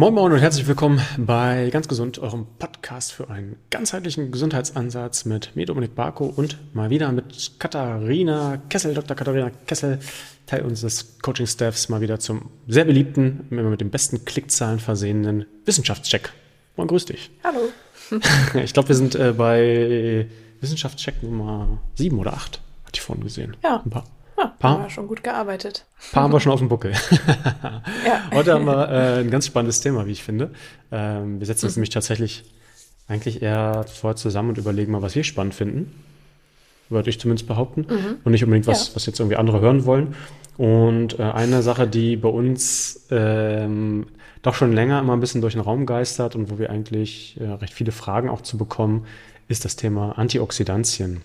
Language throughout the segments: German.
Moin Moin und herzlich willkommen bei Ganz Gesund, eurem Podcast für einen ganzheitlichen Gesundheitsansatz mit mir, Dominik Barko und mal wieder mit Katharina Kessel, Dr. Katharina Kessel, Teil unseres Coaching-Staffs, mal wieder zum sehr beliebten, immer mit den besten Klickzahlen versehenen Wissenschaftscheck. Moin, grüß dich. Hallo. ich glaube, wir sind äh, bei Wissenschaftscheck Nummer sieben oder acht, hatte ich vorhin gesehen. Ja. Ein paar. Ja, paar, haben wir schon gut gearbeitet. Paar haben wir schon auf dem Buckel. ja. Heute haben wir äh, ein ganz spannendes Thema, wie ich finde. Ähm, wir setzen uns mhm. nämlich tatsächlich eigentlich eher vorher zusammen und überlegen mal, was wir spannend finden. Würde ich zumindest behaupten. Mhm. Und nicht unbedingt, was, ja. was jetzt irgendwie andere hören wollen. Und äh, eine Sache, die bei uns ähm, doch schon länger immer ein bisschen durch den Raum geistert und wo wir eigentlich äh, recht viele Fragen auch zu bekommen, ist das Thema Antioxidantien.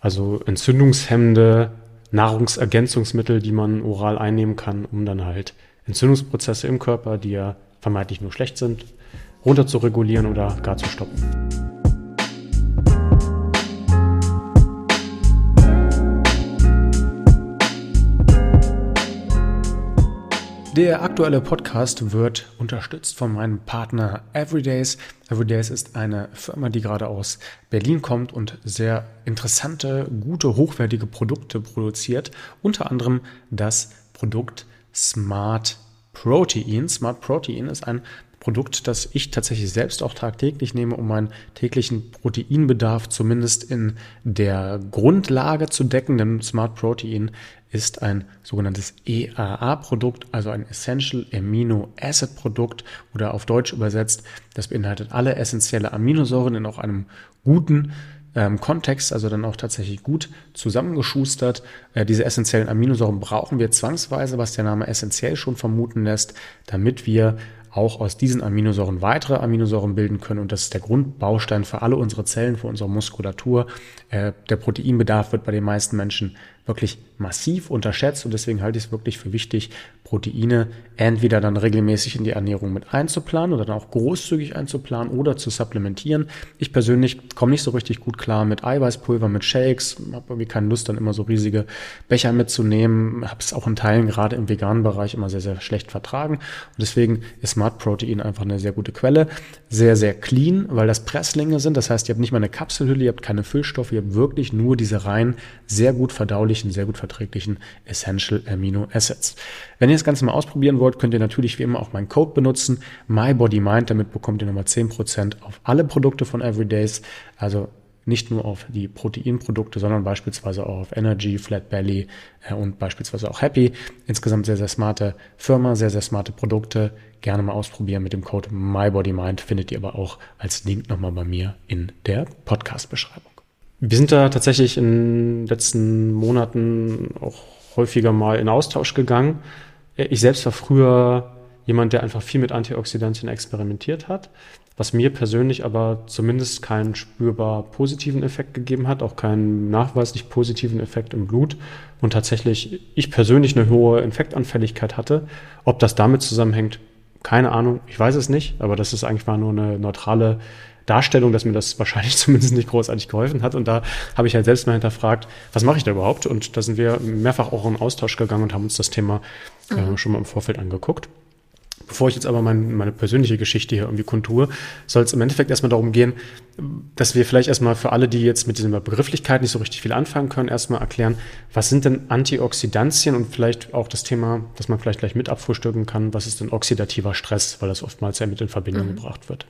Also entzündungshemmende Nahrungsergänzungsmittel, die man oral einnehmen kann, um dann halt Entzündungsprozesse im Körper, die ja vermeintlich nur schlecht sind, runter zu regulieren oder gar zu stoppen. Der aktuelle Podcast wird unterstützt von meinem Partner Everydays. Everydays ist eine Firma, die gerade aus Berlin kommt und sehr interessante, gute, hochwertige Produkte produziert. Unter anderem das Produkt Smart Protein. Smart Protein ist ein Produkt, das ich tatsächlich selbst auch tagtäglich nehme, um meinen täglichen Proteinbedarf zumindest in der Grundlage zu decken. Denn Smart Protein ist ein sogenanntes EAA-Produkt, also ein Essential Amino Acid Produkt oder auf Deutsch übersetzt, das beinhaltet alle essentielle Aminosäuren in auch einem guten ähm, Kontext, also dann auch tatsächlich gut zusammengeschustert. Äh, diese essentiellen Aminosäuren brauchen wir zwangsweise, was der Name essentiell schon vermuten lässt, damit wir auch aus diesen Aminosäuren weitere Aminosäuren bilden können. Und das ist der Grundbaustein für alle unsere Zellen, für unsere Muskulatur. Äh, der Proteinbedarf wird bei den meisten Menschen wirklich massiv unterschätzt und deswegen halte ich es wirklich für wichtig, Proteine entweder dann regelmäßig in die Ernährung mit einzuplanen oder dann auch großzügig einzuplanen oder zu supplementieren. Ich persönlich komme nicht so richtig gut klar mit Eiweißpulver, mit Shakes, habe irgendwie keine Lust, dann immer so riesige Becher mitzunehmen, habe es auch in Teilen gerade im veganen Bereich immer sehr, sehr schlecht vertragen und deswegen ist Smart Protein einfach eine sehr gute Quelle, sehr, sehr clean, weil das Presslinge sind, das heißt, ihr habt nicht mal eine Kapselhülle, ihr habt keine Füllstoffe, ihr habt wirklich nur diese rein sehr gut verdaulichen, sehr gut verträglichen Essential Amino Acids. Wenn ihr das Ganze mal ausprobieren wollt, könnt ihr natürlich wie immer auch meinen Code benutzen, MyBodyMind. Damit bekommt ihr nochmal 10% auf alle Produkte von Everydays. Also nicht nur auf die Proteinprodukte, sondern beispielsweise auch auf Energy, Flat Belly äh, und beispielsweise auch Happy. Insgesamt sehr, sehr smarte Firma, sehr, sehr smarte Produkte. Gerne mal ausprobieren mit dem Code MyBodyMind. Findet ihr aber auch als Link nochmal bei mir in der Podcast-Beschreibung. Wir sind da tatsächlich in den letzten Monaten auch häufiger mal in Austausch gegangen ich selbst war früher jemand, der einfach viel mit Antioxidantien experimentiert hat, was mir persönlich aber zumindest keinen spürbar positiven Effekt gegeben hat, auch keinen nachweislich positiven Effekt im Blut und tatsächlich ich persönlich eine hohe Infektanfälligkeit hatte. Ob das damit zusammenhängt, keine Ahnung, ich weiß es nicht, aber das ist eigentlich mal nur eine neutrale Darstellung, dass mir das wahrscheinlich zumindest nicht großartig geholfen hat. Und da habe ich halt selbst mal hinterfragt, was mache ich da überhaupt? Und da sind wir mehrfach auch in Austausch gegangen und haben uns das Thema äh, mhm. schon mal im Vorfeld angeguckt. Bevor ich jetzt aber mein, meine persönliche Geschichte hier irgendwie kontur, soll es im Endeffekt erstmal darum gehen, dass wir vielleicht erstmal für alle, die jetzt mit dieser Begrifflichkeit nicht so richtig viel anfangen können, erstmal erklären, was sind denn Antioxidantien und vielleicht auch das Thema, das man vielleicht gleich mit abfrühstücken kann, was ist denn oxidativer Stress, weil das oftmals ja mit in Verbindung mhm. gebracht wird.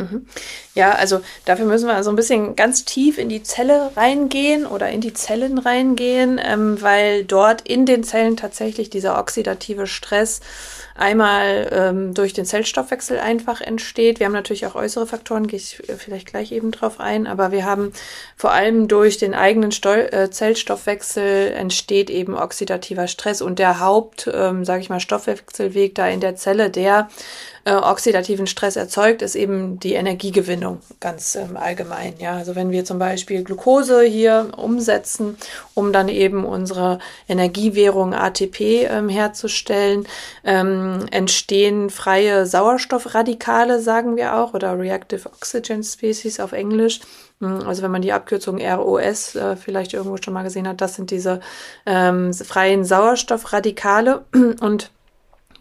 Mhm. Ja, also dafür müssen wir so ein bisschen ganz tief in die Zelle reingehen oder in die Zellen reingehen, ähm, weil dort in den Zellen tatsächlich dieser oxidative Stress einmal ähm, durch den Zellstoffwechsel einfach entsteht. Wir haben natürlich auch äußere Faktoren, gehe ich vielleicht gleich eben drauf ein, aber wir haben vor allem durch den eigenen Steu äh, Zellstoffwechsel entsteht eben oxidativer Stress und der Haupt, ähm, sage ich mal, Stoffwechselweg da in der Zelle, der äh, oxidativen Stress erzeugt, ist eben die Energiegewinnung ganz ähm, allgemein. Ja, also wenn wir zum Beispiel Glucose hier umsetzen, um dann eben unsere Energiewährung ATP ähm, herzustellen, ähm, entstehen freie Sauerstoffradikale, sagen wir auch, oder Reactive Oxygen Species auf Englisch. Hm, also wenn man die Abkürzung ROS äh, vielleicht irgendwo schon mal gesehen hat, das sind diese ähm, freien Sauerstoffradikale und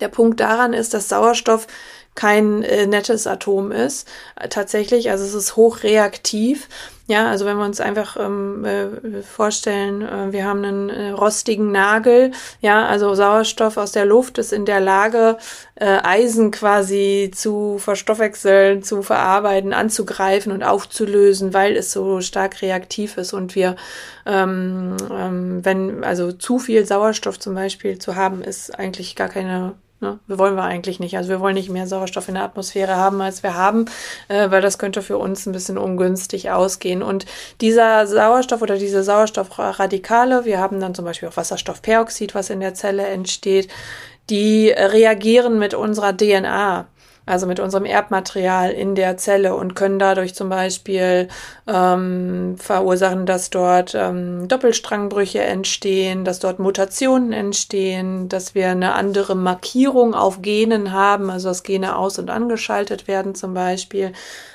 Der Punkt daran ist, dass Sauerstoff kein äh, nettes Atom ist. Äh, tatsächlich, also es ist hochreaktiv. Ja, also wenn wir uns einfach ähm, äh, vorstellen, äh, wir haben einen äh, rostigen Nagel, ja, also Sauerstoff aus der Luft ist in der Lage, äh, Eisen quasi zu verstoffwechseln, zu verarbeiten, anzugreifen und aufzulösen, weil es so stark reaktiv ist und wir, ähm, ähm, wenn also zu viel Sauerstoff zum Beispiel zu haben, ist eigentlich gar keine Ne? Wir wollen wir eigentlich nicht. Also wir wollen nicht mehr Sauerstoff in der Atmosphäre haben, als wir haben, äh, weil das könnte für uns ein bisschen ungünstig ausgehen. Und dieser Sauerstoff oder diese Sauerstoffradikale, wir haben dann zum Beispiel auch Wasserstoffperoxid, was in der Zelle entsteht, die reagieren mit unserer DNA also mit unserem Erbmaterial in der Zelle und können dadurch zum Beispiel ähm, verursachen, dass dort ähm, Doppelstrangbrüche entstehen, dass dort Mutationen entstehen, dass wir eine andere Markierung auf Genen haben, also dass Gene aus- und angeschaltet werden zum Beispiel.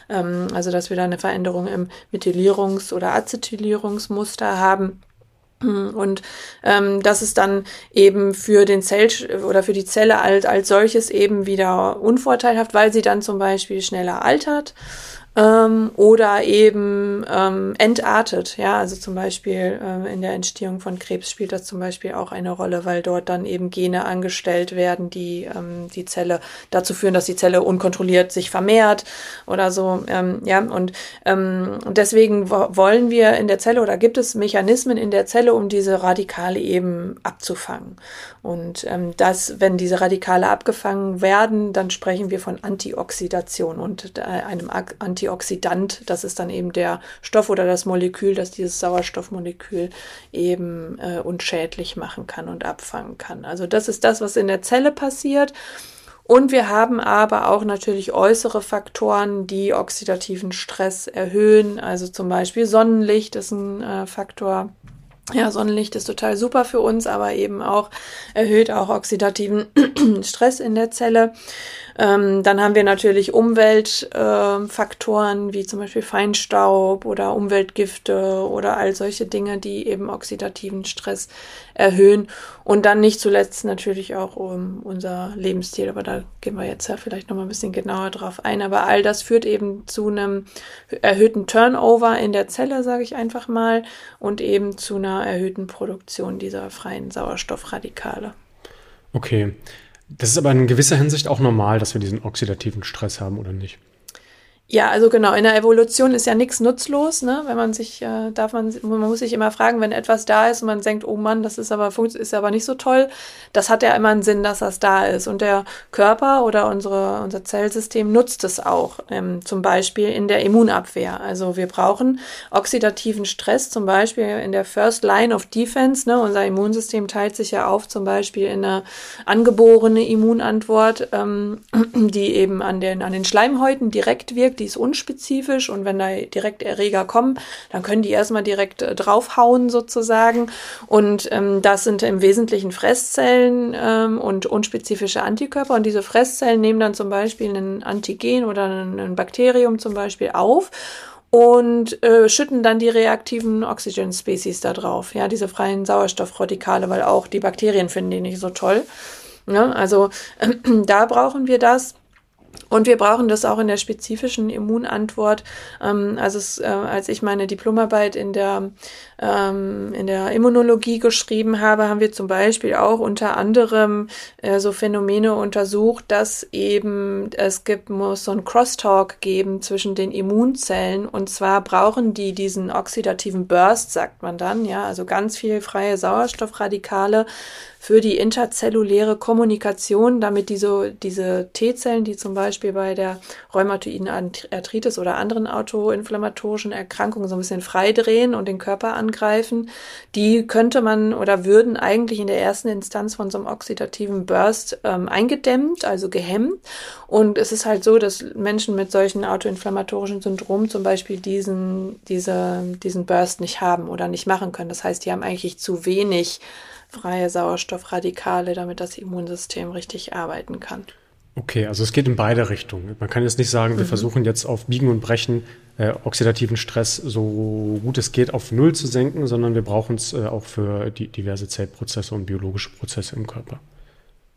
Ähm, also dass wir da eine Veränderung im Methylierungs- oder Acetylierungsmuster haben. Und ähm, das ist dann eben für den Zell oder für die Zelle als, als solches eben wieder unvorteilhaft, weil sie dann zum Beispiel schneller altert ähm, oder eben ähm, entartet. Ja, also zum Beispiel ähm, in der Entstehung von Krebs spielt das zum Beispiel auch eine Rolle, weil dort dann eben Gene angestellt werden, die ähm, die Zelle dazu führen, dass die Zelle unkontrolliert sich vermehrt oder so. Ähm, ja, und ähm, deswegen wollen wir in der Zelle oder gibt es Mechanismen in der Zelle, um diese Radikale eben abzufangen. Und ähm, das, wenn diese Radikale abgefangen werden, dann sprechen wir von Antioxidation und äh, einem Anti Antioxidant. Das ist dann eben der Stoff oder das Molekül, das dieses Sauerstoffmolekül eben äh, unschädlich machen kann und abfangen kann. Also das ist das, was in der Zelle passiert. Und wir haben aber auch natürlich äußere Faktoren, die oxidativen Stress erhöhen. Also zum Beispiel Sonnenlicht ist ein äh, Faktor. Ja, Sonnenlicht ist total super für uns, aber eben auch erhöht auch oxidativen Stress in der Zelle. Ähm, dann haben wir natürlich Umweltfaktoren äh, wie zum Beispiel Feinstaub oder Umweltgifte oder all solche Dinge, die eben oxidativen Stress erhöhen. Und dann nicht zuletzt natürlich auch um unser Lebensstil, aber da gehen wir jetzt ja vielleicht noch mal ein bisschen genauer drauf ein. Aber all das führt eben zu einem erhöhten Turnover in der Zelle, sage ich einfach mal, und eben zu einer erhöhten Produktion dieser freien Sauerstoffradikale. Okay. Das ist aber in gewisser Hinsicht auch normal, dass wir diesen oxidativen Stress haben, oder nicht? Ja, also genau, in der Evolution ist ja nichts nutzlos, ne? Wenn man sich, äh, darf man, man muss sich immer fragen, wenn etwas da ist und man denkt, oh Mann, das ist aber, ist aber nicht so toll, das hat ja immer einen Sinn, dass das da ist. Und der Körper oder unsere, unser Zellsystem nutzt es auch, ähm, zum Beispiel in der Immunabwehr. Also wir brauchen oxidativen Stress, zum Beispiel in der First Line of Defense, ne? Unser Immunsystem teilt sich ja auf, zum Beispiel in eine angeborene Immunantwort, ähm, die eben an den, an den Schleimhäuten direkt wirkt die ist unspezifisch und wenn da direkt Erreger kommen, dann können die erstmal direkt äh, draufhauen sozusagen. Und ähm, das sind im Wesentlichen Fresszellen ähm, und unspezifische Antikörper. Und diese Fresszellen nehmen dann zum Beispiel ein Antigen oder ein, Bakterium zum Beispiel auf und äh, schütten dann die reaktiven Oxygen Species da drauf, ja, diese freien Sauerstoffradikale, weil auch die Bakterien finden die nicht so toll. Ja, also äh, da brauchen wir das. Und wir brauchen das auch in der spezifischen Immunantwort. Ähm, also es, äh, als ich meine Diplomarbeit in der, ähm, in der Immunologie geschrieben habe, haben wir zum Beispiel auch unter anderem äh, so Phänomene untersucht, dass eben es gibt, muss so ein Crosstalk geben zwischen den Immunzellen. Und zwar brauchen die diesen oxidativen Burst, sagt man dann, ja, also ganz viel freie Sauerstoffradikale für die interzelluläre Kommunikation, damit diese, diese T-Zellen, die zum Beispiel bei der rheumatoiden Arthritis oder anderen autoinflammatorischen Erkrankungen so ein bisschen freidrehen und den Körper angreifen, die könnte man oder würden eigentlich in der ersten Instanz von so einem oxidativen Burst ähm, eingedämmt, also gehemmt. Und es ist halt so, dass Menschen mit solchen autoinflammatorischen Syndromen zum Beispiel diesen, diese, diesen Burst nicht haben oder nicht machen können. Das heißt, die haben eigentlich zu wenig freie Sauerstoffradikale, damit das Immunsystem richtig arbeiten kann. Okay, also es geht in beide Richtungen. Man kann jetzt nicht sagen, wir mhm. versuchen jetzt auf Biegen und Brechen äh, oxidativen Stress so gut es geht auf Null zu senken, sondern wir brauchen es äh, auch für die diverse Zellprozesse und biologische Prozesse im Körper.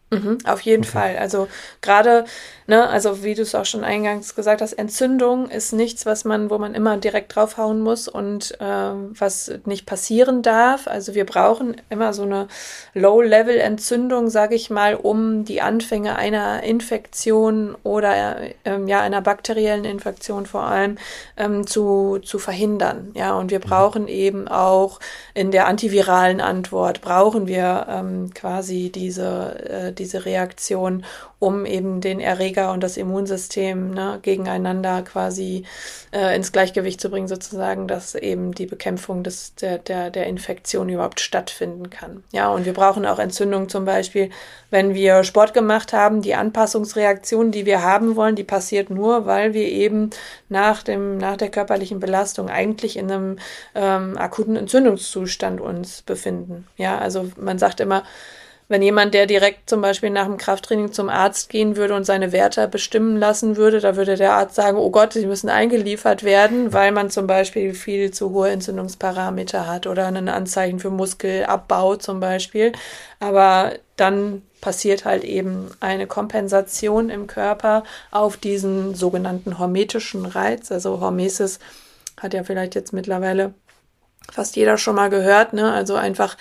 Mhm, auf jeden okay. Fall. Also gerade, ne, also wie du es auch schon eingangs gesagt hast, Entzündung ist nichts, was man, wo man immer direkt draufhauen muss und äh, was nicht passieren darf. Also wir brauchen immer so eine Low-Level-Entzündung, sage ich mal, um die Anfänge einer Infektion oder ähm, ja einer bakteriellen Infektion vor allem ähm, zu, zu verhindern. Ja, und wir mhm. brauchen mhm. eben auch in der antiviralen Antwort brauchen wir ähm, quasi diese äh, diese Reaktion, um eben den Erreger und das Immunsystem ne, gegeneinander quasi äh, ins Gleichgewicht zu bringen, sozusagen, dass eben die Bekämpfung des, der, der, der Infektion überhaupt stattfinden kann. Ja, und wir brauchen auch Entzündung zum Beispiel, wenn wir Sport gemacht haben. Die Anpassungsreaktion, die wir haben wollen, die passiert nur, weil wir eben nach, dem, nach der körperlichen Belastung eigentlich in einem ähm, akuten Entzündungszustand uns befinden. Ja, also man sagt immer, wenn jemand, der direkt zum Beispiel nach dem Krafttraining zum Arzt gehen würde und seine Werte bestimmen lassen würde, da würde der Arzt sagen, oh Gott, sie müssen eingeliefert werden, weil man zum Beispiel viel zu hohe Entzündungsparameter hat oder ein Anzeichen für Muskelabbau zum Beispiel. Aber dann passiert halt eben eine Kompensation im Körper auf diesen sogenannten hormetischen Reiz. Also Hormesis hat ja vielleicht jetzt mittlerweile fast jeder schon mal gehört, ne? Also einfach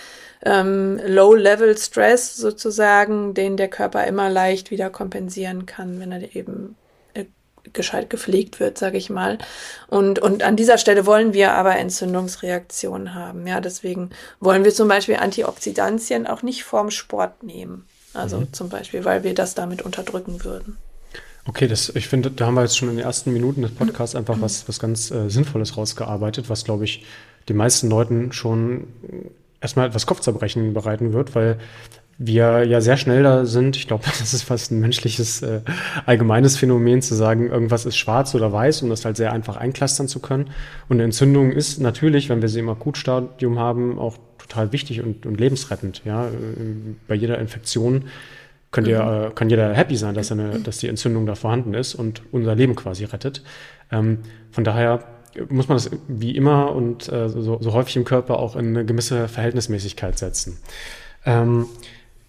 ähm, Low-Level-Stress sozusagen, den der Körper immer leicht wieder kompensieren kann, wenn er eben äh, gescheit gepflegt wird, sage ich mal. Und, und an dieser Stelle wollen wir aber Entzündungsreaktionen haben. Ja, deswegen wollen wir zum Beispiel Antioxidantien auch nicht vorm Sport nehmen. Also mhm. zum Beispiel, weil wir das damit unterdrücken würden. Okay, das, ich finde, da haben wir jetzt schon in den ersten Minuten des Podcasts einfach was, was ganz äh, Sinnvolles rausgearbeitet, was, glaube ich, den meisten Leuten schon erstmal etwas Kopfzerbrechen bereiten wird, weil wir ja sehr schnell da sind. Ich glaube, das ist fast ein menschliches äh, allgemeines Phänomen zu sagen, irgendwas ist schwarz oder weiß, um das halt sehr einfach einklastern zu können. Und eine Entzündung ist natürlich, wenn wir sie im Akutstadium haben, auch total wichtig und, und lebensrettend. Ja, bei jeder Infektion könnt ihr, äh, kann jeder happy sein, dass, eine, dass die Entzündung da vorhanden ist und unser Leben quasi rettet. Ähm, von daher muss man das wie immer und äh, so, so, häufig im Körper auch in eine gewisse Verhältnismäßigkeit setzen. Ähm,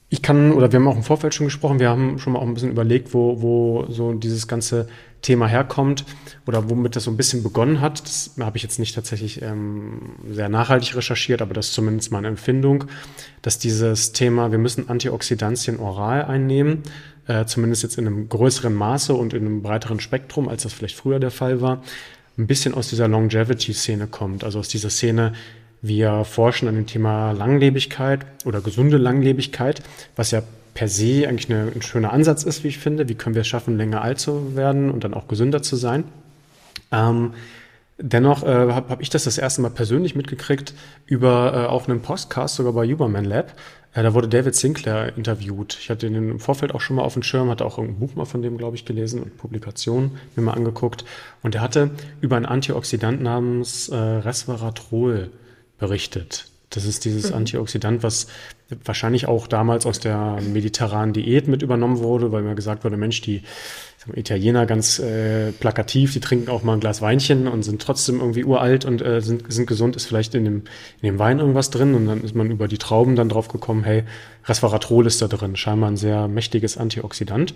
ich kann, oder wir haben auch im Vorfeld schon gesprochen, wir haben schon mal auch ein bisschen überlegt, wo, wo so dieses ganze Thema herkommt oder womit das so ein bisschen begonnen hat. Das habe ich jetzt nicht tatsächlich ähm, sehr nachhaltig recherchiert, aber das ist zumindest meine Empfindung, dass dieses Thema, wir müssen Antioxidantien oral einnehmen, äh, zumindest jetzt in einem größeren Maße und in einem breiteren Spektrum, als das vielleicht früher der Fall war, ein bisschen aus dieser Longevity-Szene kommt, also aus dieser Szene, wir forschen an dem Thema Langlebigkeit oder gesunde Langlebigkeit, was ja per se eigentlich eine, ein schöner Ansatz ist, wie ich finde. Wie können wir es schaffen, länger alt zu werden und dann auch gesünder zu sein? Ähm, dennoch äh, habe hab ich das das erste Mal persönlich mitgekriegt über äh, auch einen Podcast, sogar bei Huberman Lab, ja, da wurde David Sinclair interviewt. Ich hatte ihn im Vorfeld auch schon mal auf dem Schirm, hatte auch irgendein Buch mal von dem, glaube ich, gelesen und Publikationen mir mal angeguckt. Und er hatte über einen Antioxidant namens äh, Resveratrol berichtet. Das ist dieses mhm. Antioxidant, was wahrscheinlich auch damals aus der mediterranen Diät mit übernommen wurde, weil mir gesagt wurde, Mensch, die Italiener ganz äh, plakativ, die trinken auch mal ein Glas Weinchen und sind trotzdem irgendwie uralt und äh, sind, sind gesund, ist vielleicht in dem, in dem Wein irgendwas drin und dann ist man über die Trauben dann drauf gekommen, hey, Resveratrol ist da drin, scheinbar ein sehr mächtiges Antioxidant.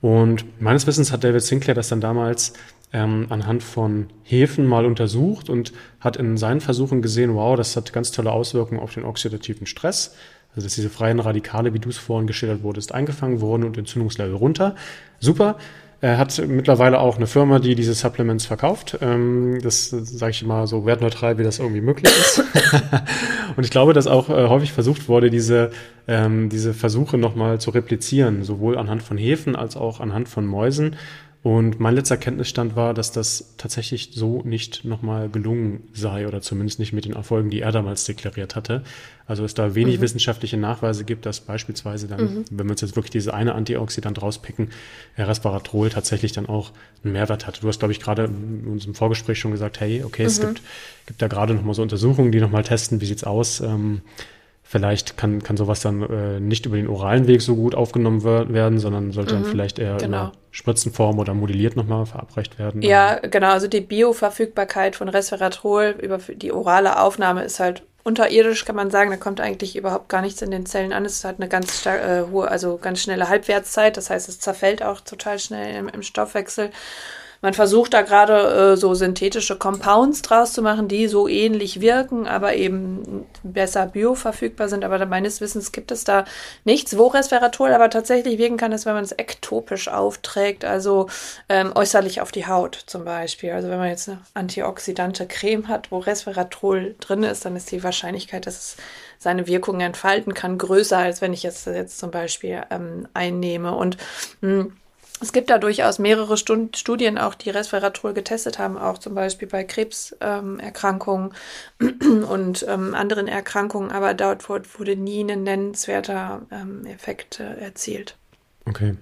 Und meines Wissens hat David Sinclair das dann damals ähm, anhand von Hefen mal untersucht und hat in seinen Versuchen gesehen, wow, das hat ganz tolle Auswirkungen auf den oxidativen Stress. Also dass diese freien Radikale, wie du es vorhin geschildert wurdest, eingefangen wurden und Entzündungslevel runter. Super. Er hat mittlerweile auch eine Firma, die diese Supplements verkauft. Ähm, das sage ich mal so wertneutral, wie das irgendwie möglich ist. und ich glaube, dass auch äh, häufig versucht wurde, diese, ähm, diese Versuche nochmal zu replizieren, sowohl anhand von Hefen als auch anhand von Mäusen. Und mein letzter Kenntnisstand war, dass das tatsächlich so nicht nochmal gelungen sei oder zumindest nicht mit den Erfolgen, die er damals deklariert hatte. Also es da wenig mhm. wissenschaftliche Nachweise gibt, dass beispielsweise dann, mhm. wenn wir uns jetzt wirklich diese eine Antioxidant rauspicken, Resveratrol tatsächlich dann auch einen Mehrwert hat. Du hast, glaube ich, gerade in unserem Vorgespräch schon gesagt, hey, okay, mhm. es gibt, gibt da gerade nochmal so Untersuchungen, die nochmal testen, wie sieht's aus. Ähm, Vielleicht kann, kann sowas dann äh, nicht über den oralen Weg so gut aufgenommen werden, sondern sollte mhm, dann vielleicht eher genau. in Spritzenform oder modelliert nochmal verabreicht werden. Ja, genau. Also die Bioverfügbarkeit von Resveratrol über die orale Aufnahme ist halt unterirdisch kann man sagen, da kommt eigentlich überhaupt gar nichts in den Zellen an. Es hat eine ganz äh, hohe, also ganz schnelle Halbwertszeit. Das heißt, es zerfällt auch total schnell im, im Stoffwechsel. Man versucht da gerade äh, so synthetische Compounds draus zu machen, die so ähnlich wirken, aber eben besser bioverfügbar sind. Aber meines Wissens gibt es da nichts, wo Resveratrol aber tatsächlich wirken kann, ist, wenn man es ektopisch aufträgt, also ähm, äußerlich auf die Haut zum Beispiel. Also wenn man jetzt eine antioxidante Creme hat, wo Resveratrol drin ist, dann ist die Wahrscheinlichkeit, dass es seine Wirkungen entfalten kann, größer, als wenn ich jetzt, jetzt zum Beispiel ähm, einnehme. Und mh, hm, es gibt da durchaus mehrere Stund Studien auch, die Resveratrol getestet haben, auch zum Beispiel bei Krebserkrankungen ähm, und ähm, anderen Erkrankungen, aber dort wurde nie ein nennenswerter ähm, Effekt äh, erzielt. Okay.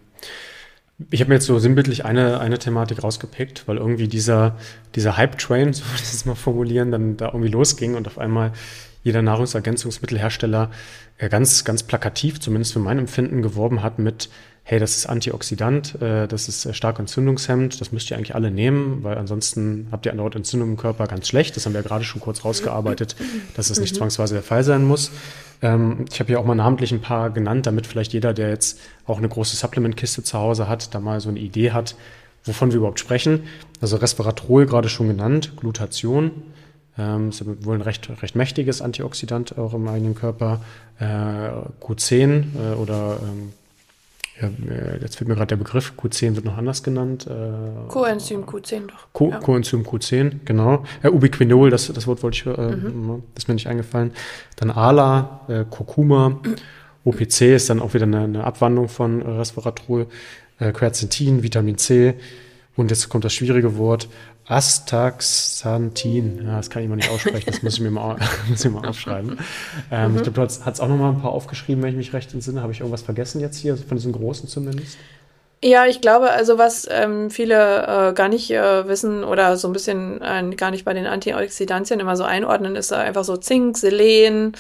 Ich habe mir jetzt so sinnbildlich eine, eine Thematik rausgepickt, weil irgendwie dieser, dieser Hype-Train, so würde ich es mal formulieren, dann da irgendwie losging und auf einmal jeder Nahrungsergänzungsmittelhersteller äh, ganz, ganz plakativ, zumindest für mein Empfinden, geworben hat mit hey, das ist Antioxidant, äh, das ist stark entzündungshemmend, das müsst ihr eigentlich alle nehmen, weil ansonsten habt ihr eine Entzündung im Körper ganz schlecht. Das haben wir ja gerade schon kurz rausgearbeitet, dass es nicht mhm. zwangsweise der Fall sein muss. Ähm, ich habe hier auch mal namentlich ein paar genannt, damit vielleicht jeder, der jetzt auch eine große Supplement-Kiste zu Hause hat, da mal so eine Idee hat, wovon wir überhaupt sprechen. Also Resveratrol gerade schon genannt, Glutation, ähm, ist wohl ein recht, recht mächtiges Antioxidant auch im eigenen Körper. Äh, Q10 äh, oder ähm, ja, äh, jetzt fehlt mir gerade der Begriff, Q10 wird noch anders genannt. Äh, Coenzym Q10 doch. Co ja. Coenzym Q10, genau. Äh, Ubiquinol, das, das Wort wollte ich, äh, mhm. das ist mir nicht eingefallen. Dann ALA, äh, Kurkuma, OPC ist dann auch wieder eine, eine Abwandlung von Resveratrol, äh, Quercetin, Vitamin C und jetzt kommt das schwierige Wort, Astaxanthin. Ja, das kann ich mal nicht aussprechen, das muss ich mir mal, muss ich mal aufschreiben. Ähm, mhm. Ich glaube, du hast auch noch mal ein paar aufgeschrieben, wenn ich mich recht entsinne. Habe ich irgendwas vergessen jetzt hier, von diesen großen zumindest? Ja, ich glaube, also was ähm, viele äh, gar nicht äh, wissen oder so ein bisschen äh, gar nicht bei den Antioxidantien immer so einordnen, ist einfach so Zink, Selen,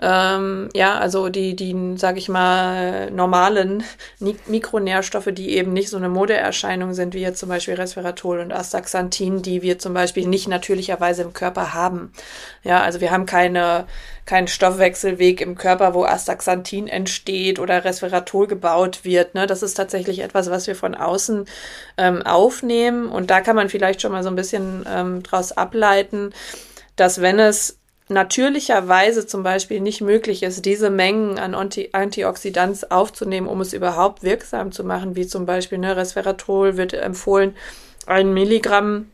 ähm, ja, also die, die, sage ich mal, normalen Mikronährstoffe, die eben nicht so eine Modeerscheinung sind, wie jetzt zum Beispiel Resveratrol und Astaxanthin, die wir zum Beispiel nicht natürlicherweise im Körper haben. Ja, also wir haben keine kein Stoffwechselweg im Körper, wo Astaxanthin entsteht oder Resveratrol gebaut wird. Ne? Das ist tatsächlich etwas, was wir von außen ähm, aufnehmen. Und da kann man vielleicht schon mal so ein bisschen ähm, daraus ableiten, dass wenn es natürlicherweise zum Beispiel nicht möglich ist, diese Mengen an Anti Antioxidants aufzunehmen, um es überhaupt wirksam zu machen, wie zum Beispiel ne, Resveratrol wird empfohlen, ein Milligramm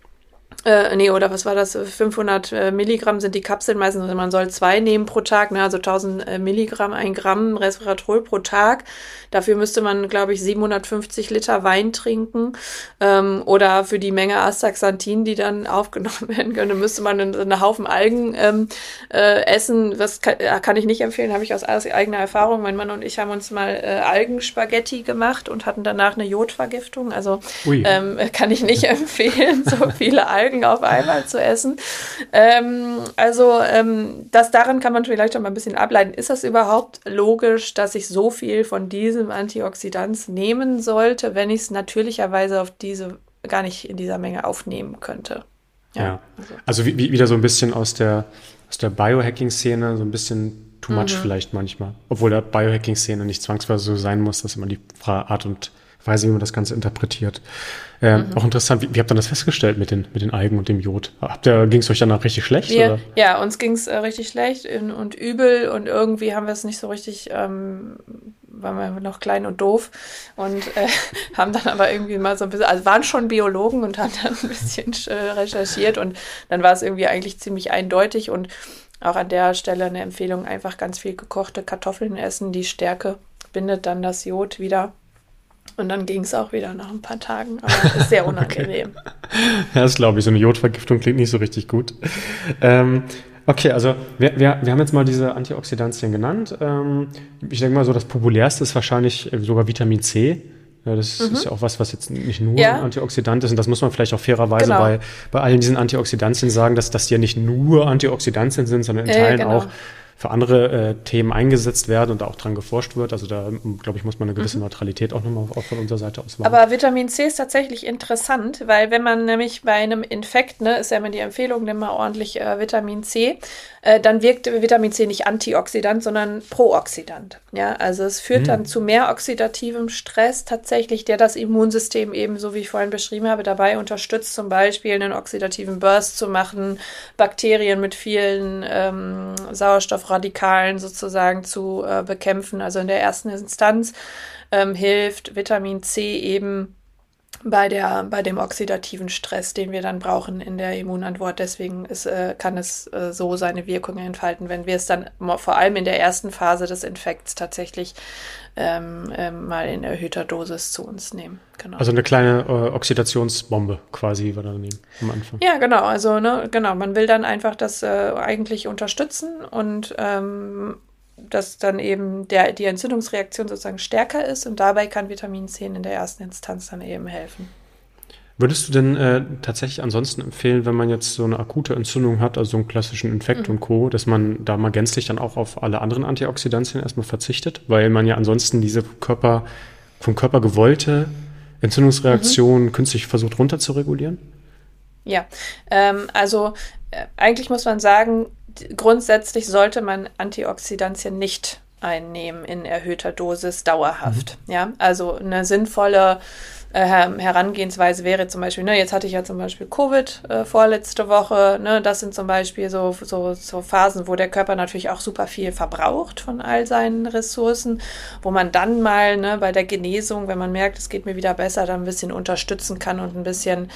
äh, nee, oder was war das? 500 äh, Milligramm sind die Kapseln meistens. Also man soll zwei nehmen pro Tag, ne? also 1000 äh, Milligramm, ein Gramm Resveratrol pro Tag. Dafür müsste man, glaube ich, 750 Liter Wein trinken. Ähm, oder für die Menge Astaxanthin, die dann aufgenommen werden könnte, müsste man einen, einen Haufen Algen ähm, äh, essen. Das kann, äh, kann, ich nicht empfehlen, habe ich aus eigener Erfahrung. Mein Mann und ich haben uns mal äh, Algenspaghetti gemacht und hatten danach eine Jodvergiftung. Also ähm, kann ich nicht empfehlen, so viele Algen Algen auf einmal zu essen. Ähm, also ähm, das daran kann man vielleicht schon mal ein bisschen ableiten. Ist das überhaupt logisch, dass ich so viel von diesem Antioxidant nehmen sollte, wenn ich es natürlicherweise auf diese gar nicht in dieser Menge aufnehmen könnte? Ja, ja. also, also wie, wieder so ein bisschen aus der, aus der Biohacking-Szene, so ein bisschen too much mhm. vielleicht manchmal. Obwohl der Biohacking-Szene nicht zwangsweise so sein muss, dass immer die Art und Weise, wie man das Ganze interpretiert. Äh, mhm. Auch interessant, wie, wie habt ihr das festgestellt mit den, mit den Algen und dem Jod? Ging es euch danach richtig schlecht? Wir, ja, uns ging es äh, richtig schlecht und, und, übel und irgendwie haben wir es nicht so richtig, ähm, waren wir noch klein und doof und äh, haben dann aber irgendwie mal so ein bisschen, also waren schon Biologen und haben dann ein bisschen äh, recherchiert und dann war es irgendwie eigentlich ziemlich eindeutig und auch an der Stelle eine Empfehlung, einfach ganz viel gekochte Kartoffeln essen. Die Stärke bindet dann das Jod wieder und dann ging es auch wieder nach ein paar Tagen, aber ist sehr unangenehm. okay. Ja, das glaube ich. So eine Jodvergiftung klingt nicht so richtig gut. Ähm, okay, also wir, wir, wir haben jetzt mal diese Antioxidantien genannt. Ähm, ich denke mal so, das populärste ist wahrscheinlich sogar Vitamin C. Ja, das mhm. ist ja auch was, was jetzt nicht nur ja. Antioxidant ist. Und das muss man vielleicht auch fairerweise genau. bei, bei allen diesen Antioxidantien sagen, dass das ja nicht nur Antioxidantien sind, sondern in Teilen äh, genau. auch für andere äh, Themen eingesetzt werden und da auch dran geforscht wird. Also da, glaube ich, muss man eine gewisse mhm. Neutralität auch nochmal auch von unserer Seite aus wahren. Aber Vitamin C ist tatsächlich interessant, weil wenn man nämlich bei einem Infekt, ne, ist ja immer die Empfehlung, nimm mal ordentlich äh, Vitamin C, äh, dann wirkt Vitamin C nicht antioxidant, sondern prooxidant. Ja, also es führt mhm. dann zu mehr oxidativem Stress tatsächlich, der das Immunsystem eben, so wie ich vorhin beschrieben habe, dabei unterstützt, zum Beispiel einen oxidativen Burst zu machen, Bakterien mit vielen ähm, Sauerstoffradikalen sozusagen zu äh, bekämpfen. Also in der ersten Instanz ähm, hilft Vitamin C eben bei, der, bei dem oxidativen Stress, den wir dann brauchen in der Immunantwort. Deswegen ist, äh, kann es äh, so seine Wirkungen entfalten, wenn wir es dann vor allem in der ersten Phase des Infekts tatsächlich ähm, ähm, mal in erhöhter Dosis zu uns nehmen. Genau. Also eine kleine äh, Oxidationsbombe quasi, wir dann nehmen am Anfang. Ja, genau. Also ne, genau, man will dann einfach das äh, eigentlich unterstützen und ähm, dass dann eben der, die Entzündungsreaktion sozusagen stärker ist und dabei kann Vitamin C in der ersten Instanz dann eben helfen. Würdest du denn äh, tatsächlich ansonsten empfehlen, wenn man jetzt so eine akute Entzündung hat, also so einen klassischen Infekt mhm. und Co., dass man da mal gänzlich dann auch auf alle anderen Antioxidantien erstmal verzichtet, weil man ja ansonsten diese Körper, vom Körper gewollte Entzündungsreaktion mhm. künstlich versucht runter zu regulieren? Ja, ähm, also äh, eigentlich muss man sagen, grundsätzlich sollte man Antioxidantien nicht einnehmen in erhöhter Dosis dauerhaft. Mhm. Ja, also eine sinnvolle äh, Herangehensweise wäre zum Beispiel, ne, jetzt hatte ich ja zum Beispiel Covid äh, vorletzte Woche, ne, das sind zum Beispiel so, so, so Phasen, wo der Körper natürlich auch super viel verbraucht von all seinen Ressourcen, wo man dann mal ne, bei der Genesung, wenn man merkt, es geht mir wieder besser, dann ein bisschen unterstützen kann und ein bisschen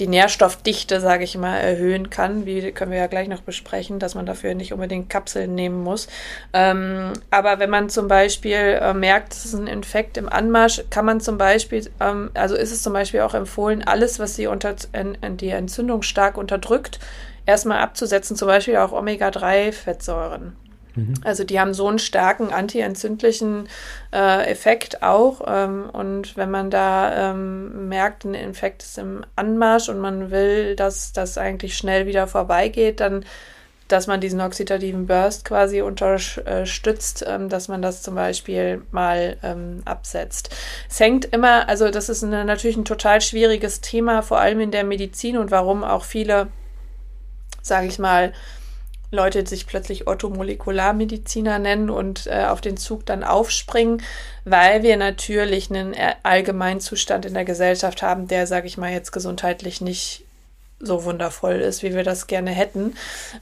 die Nährstoffdichte, sage ich mal, erhöhen kann. Wie können wir ja gleich noch besprechen, dass man dafür nicht unbedingt Kapseln nehmen muss. Ähm, aber wenn man zum Beispiel äh, merkt, es ist ein Infekt im Anmarsch, kann man zum Beispiel, ähm, also ist es zum Beispiel auch empfohlen, alles, was die, unter, die Entzündung stark unterdrückt, erstmal abzusetzen, zum Beispiel auch Omega-3-Fettsäuren. Mhm. Also die haben so einen starken antientzündlichen äh, Effekt auch. Ähm, und wenn man da ähm, merkt, ein Infekt ist im Anmarsch und man will, dass das eigentlich schnell wieder vorbeigeht, dann dass man diesen oxidativen Burst quasi unterstützt, ähm, dass man das zum Beispiel mal ähm, absetzt. Es hängt immer, also das ist eine, natürlich ein total schwieriges Thema, vor allem in der Medizin und warum auch viele, sage ich mal, Leute sich plötzlich Orthomolekularmediziner nennen und äh, auf den Zug dann aufspringen, weil wir natürlich einen Allgemeinzustand in der Gesellschaft haben, der, sage ich mal, jetzt gesundheitlich nicht so wundervoll ist, wie wir das gerne hätten.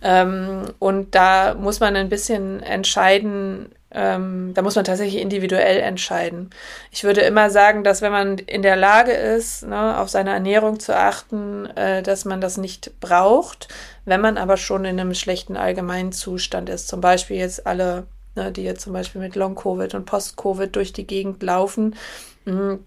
Ähm, und da muss man ein bisschen entscheiden, ähm, da muss man tatsächlich individuell entscheiden. Ich würde immer sagen, dass wenn man in der Lage ist, ne, auf seine Ernährung zu achten, äh, dass man das nicht braucht. Wenn man aber schon in einem schlechten Allgemeinzustand ist, zum Beispiel jetzt alle, ne, die jetzt zum Beispiel mit Long-Covid und Post-Covid durch die Gegend laufen, mh,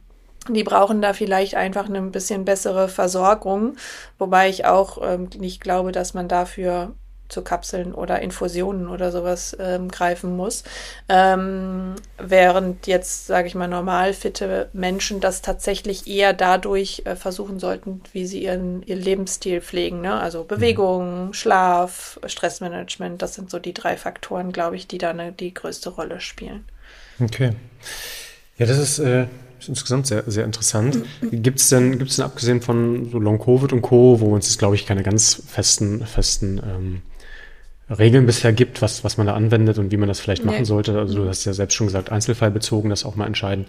die brauchen da vielleicht einfach eine bisschen bessere Versorgung, wobei ich auch ähm, nicht glaube, dass man dafür zu Kapseln oder Infusionen oder sowas ähm, greifen muss. Ähm, während jetzt, sage ich mal, normal fitte Menschen das tatsächlich eher dadurch äh, versuchen sollten, wie sie ihren, ihren Lebensstil pflegen. Ne? Also Bewegung, mhm. Schlaf, Stressmanagement, das sind so die drei Faktoren, glaube ich, die da eine, die größte Rolle spielen. Okay. Ja, das ist, äh, ist insgesamt sehr, sehr interessant. Gibt es denn, gibt's denn abgesehen von so Long-Covid und Co., wo uns jetzt, glaube ich, keine ganz festen, festen ähm, Regeln bisher gibt, was, was man da anwendet und wie man das vielleicht nee. machen sollte. Also du hast ja selbst schon gesagt, einzelfallbezogen, das auch mal entscheiden.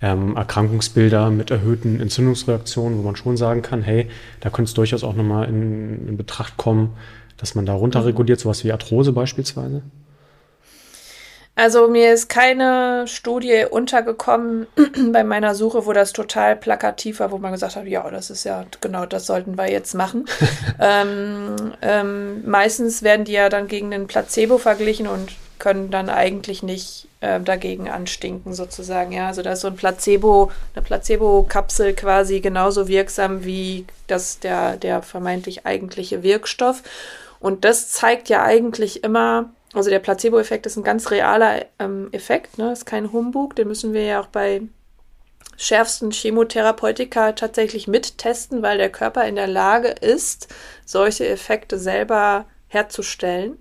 Ähm, Erkrankungsbilder mit erhöhten Entzündungsreaktionen, wo man schon sagen kann, hey, da könnte es durchaus auch nochmal in, in Betracht kommen, dass man da runterreguliert, sowas wie Arthrose beispielsweise. Also mir ist keine Studie untergekommen bei meiner Suche, wo das total plakativ war, wo man gesagt hat, ja, das ist ja genau, das sollten wir jetzt machen. ähm, ähm, meistens werden die ja dann gegen den Placebo verglichen und können dann eigentlich nicht äh, dagegen anstinken sozusagen. Ja, also da ist so ein Placebo, eine Placebo-Kapsel quasi genauso wirksam wie das der der vermeintlich eigentliche Wirkstoff. Und das zeigt ja eigentlich immer also der Placebo-Effekt ist ein ganz realer ähm, Effekt, ne? ist kein Humbug, den müssen wir ja auch bei schärfsten Chemotherapeutika tatsächlich mittesten, weil der Körper in der Lage ist, solche Effekte selber herzustellen.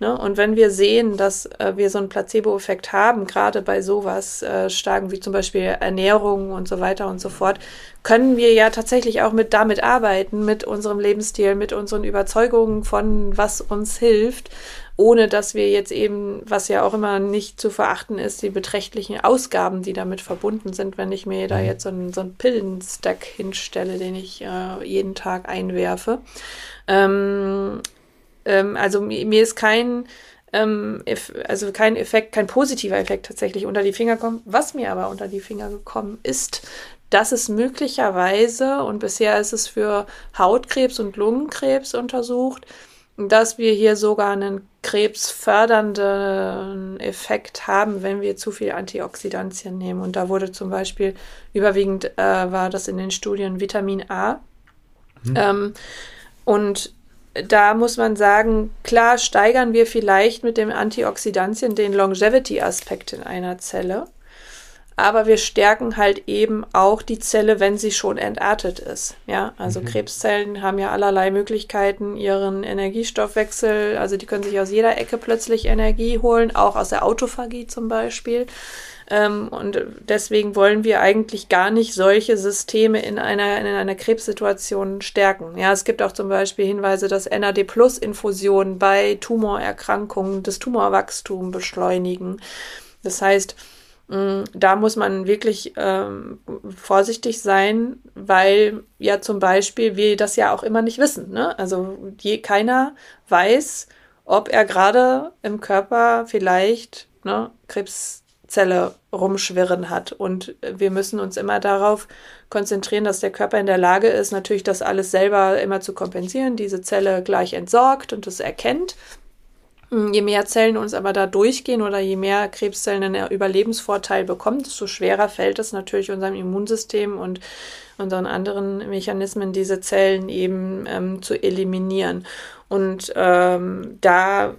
Ne? Und wenn wir sehen, dass äh, wir so einen Placebo-Effekt haben, gerade bei sowas äh, starken wie zum Beispiel Ernährung und so weiter und so fort, können wir ja tatsächlich auch mit damit arbeiten, mit unserem Lebensstil, mit unseren Überzeugungen von was uns hilft, ohne dass wir jetzt eben, was ja auch immer nicht zu verachten ist, die beträchtlichen Ausgaben, die damit verbunden sind, wenn ich mir da mhm. jetzt so einen, so einen Pillenstack hinstelle, den ich äh, jeden Tag einwerfe. Ähm, ähm, also mir ist kein, ähm, also kein Effekt, kein positiver Effekt tatsächlich unter die Finger gekommen. Was mir aber unter die Finger gekommen ist, dass es möglicherweise, und bisher ist es für Hautkrebs und Lungenkrebs untersucht, dass wir hier sogar einen krebsfördernden Effekt haben, wenn wir zu viel Antioxidantien nehmen. Und da wurde zum Beispiel überwiegend, äh, war das in den Studien Vitamin A. Mhm. Ähm, und da muss man sagen, klar steigern wir vielleicht mit dem Antioxidantien den Longevity-Aspekt in einer Zelle, aber wir stärken halt eben auch die Zelle, wenn sie schon entartet ist. Ja, also mhm. Krebszellen haben ja allerlei Möglichkeiten, ihren Energiestoffwechsel, also die können sich aus jeder Ecke plötzlich Energie holen, auch aus der Autophagie zum Beispiel. Ähm, und deswegen wollen wir eigentlich gar nicht solche Systeme in einer, in einer Krebssituation stärken. Ja, es gibt auch zum Beispiel Hinweise, dass NAD-Plus-Infusionen bei Tumorerkrankungen das Tumorwachstum beschleunigen. Das heißt, da muss man wirklich ähm, vorsichtig sein, weil ja zum Beispiel wir das ja auch immer nicht wissen. Ne? Also je, keiner weiß, ob er gerade im Körper vielleicht ne, Krebs Zelle rumschwirren hat. Und wir müssen uns immer darauf konzentrieren, dass der Körper in der Lage ist, natürlich das alles selber immer zu kompensieren, diese Zelle gleich entsorgt und es erkennt. Je mehr Zellen uns aber da durchgehen oder je mehr Krebszellen einen Überlebensvorteil bekommen, desto schwerer fällt es natürlich unserem Immunsystem und unseren anderen Mechanismen, diese Zellen eben ähm, zu eliminieren. Und ähm, da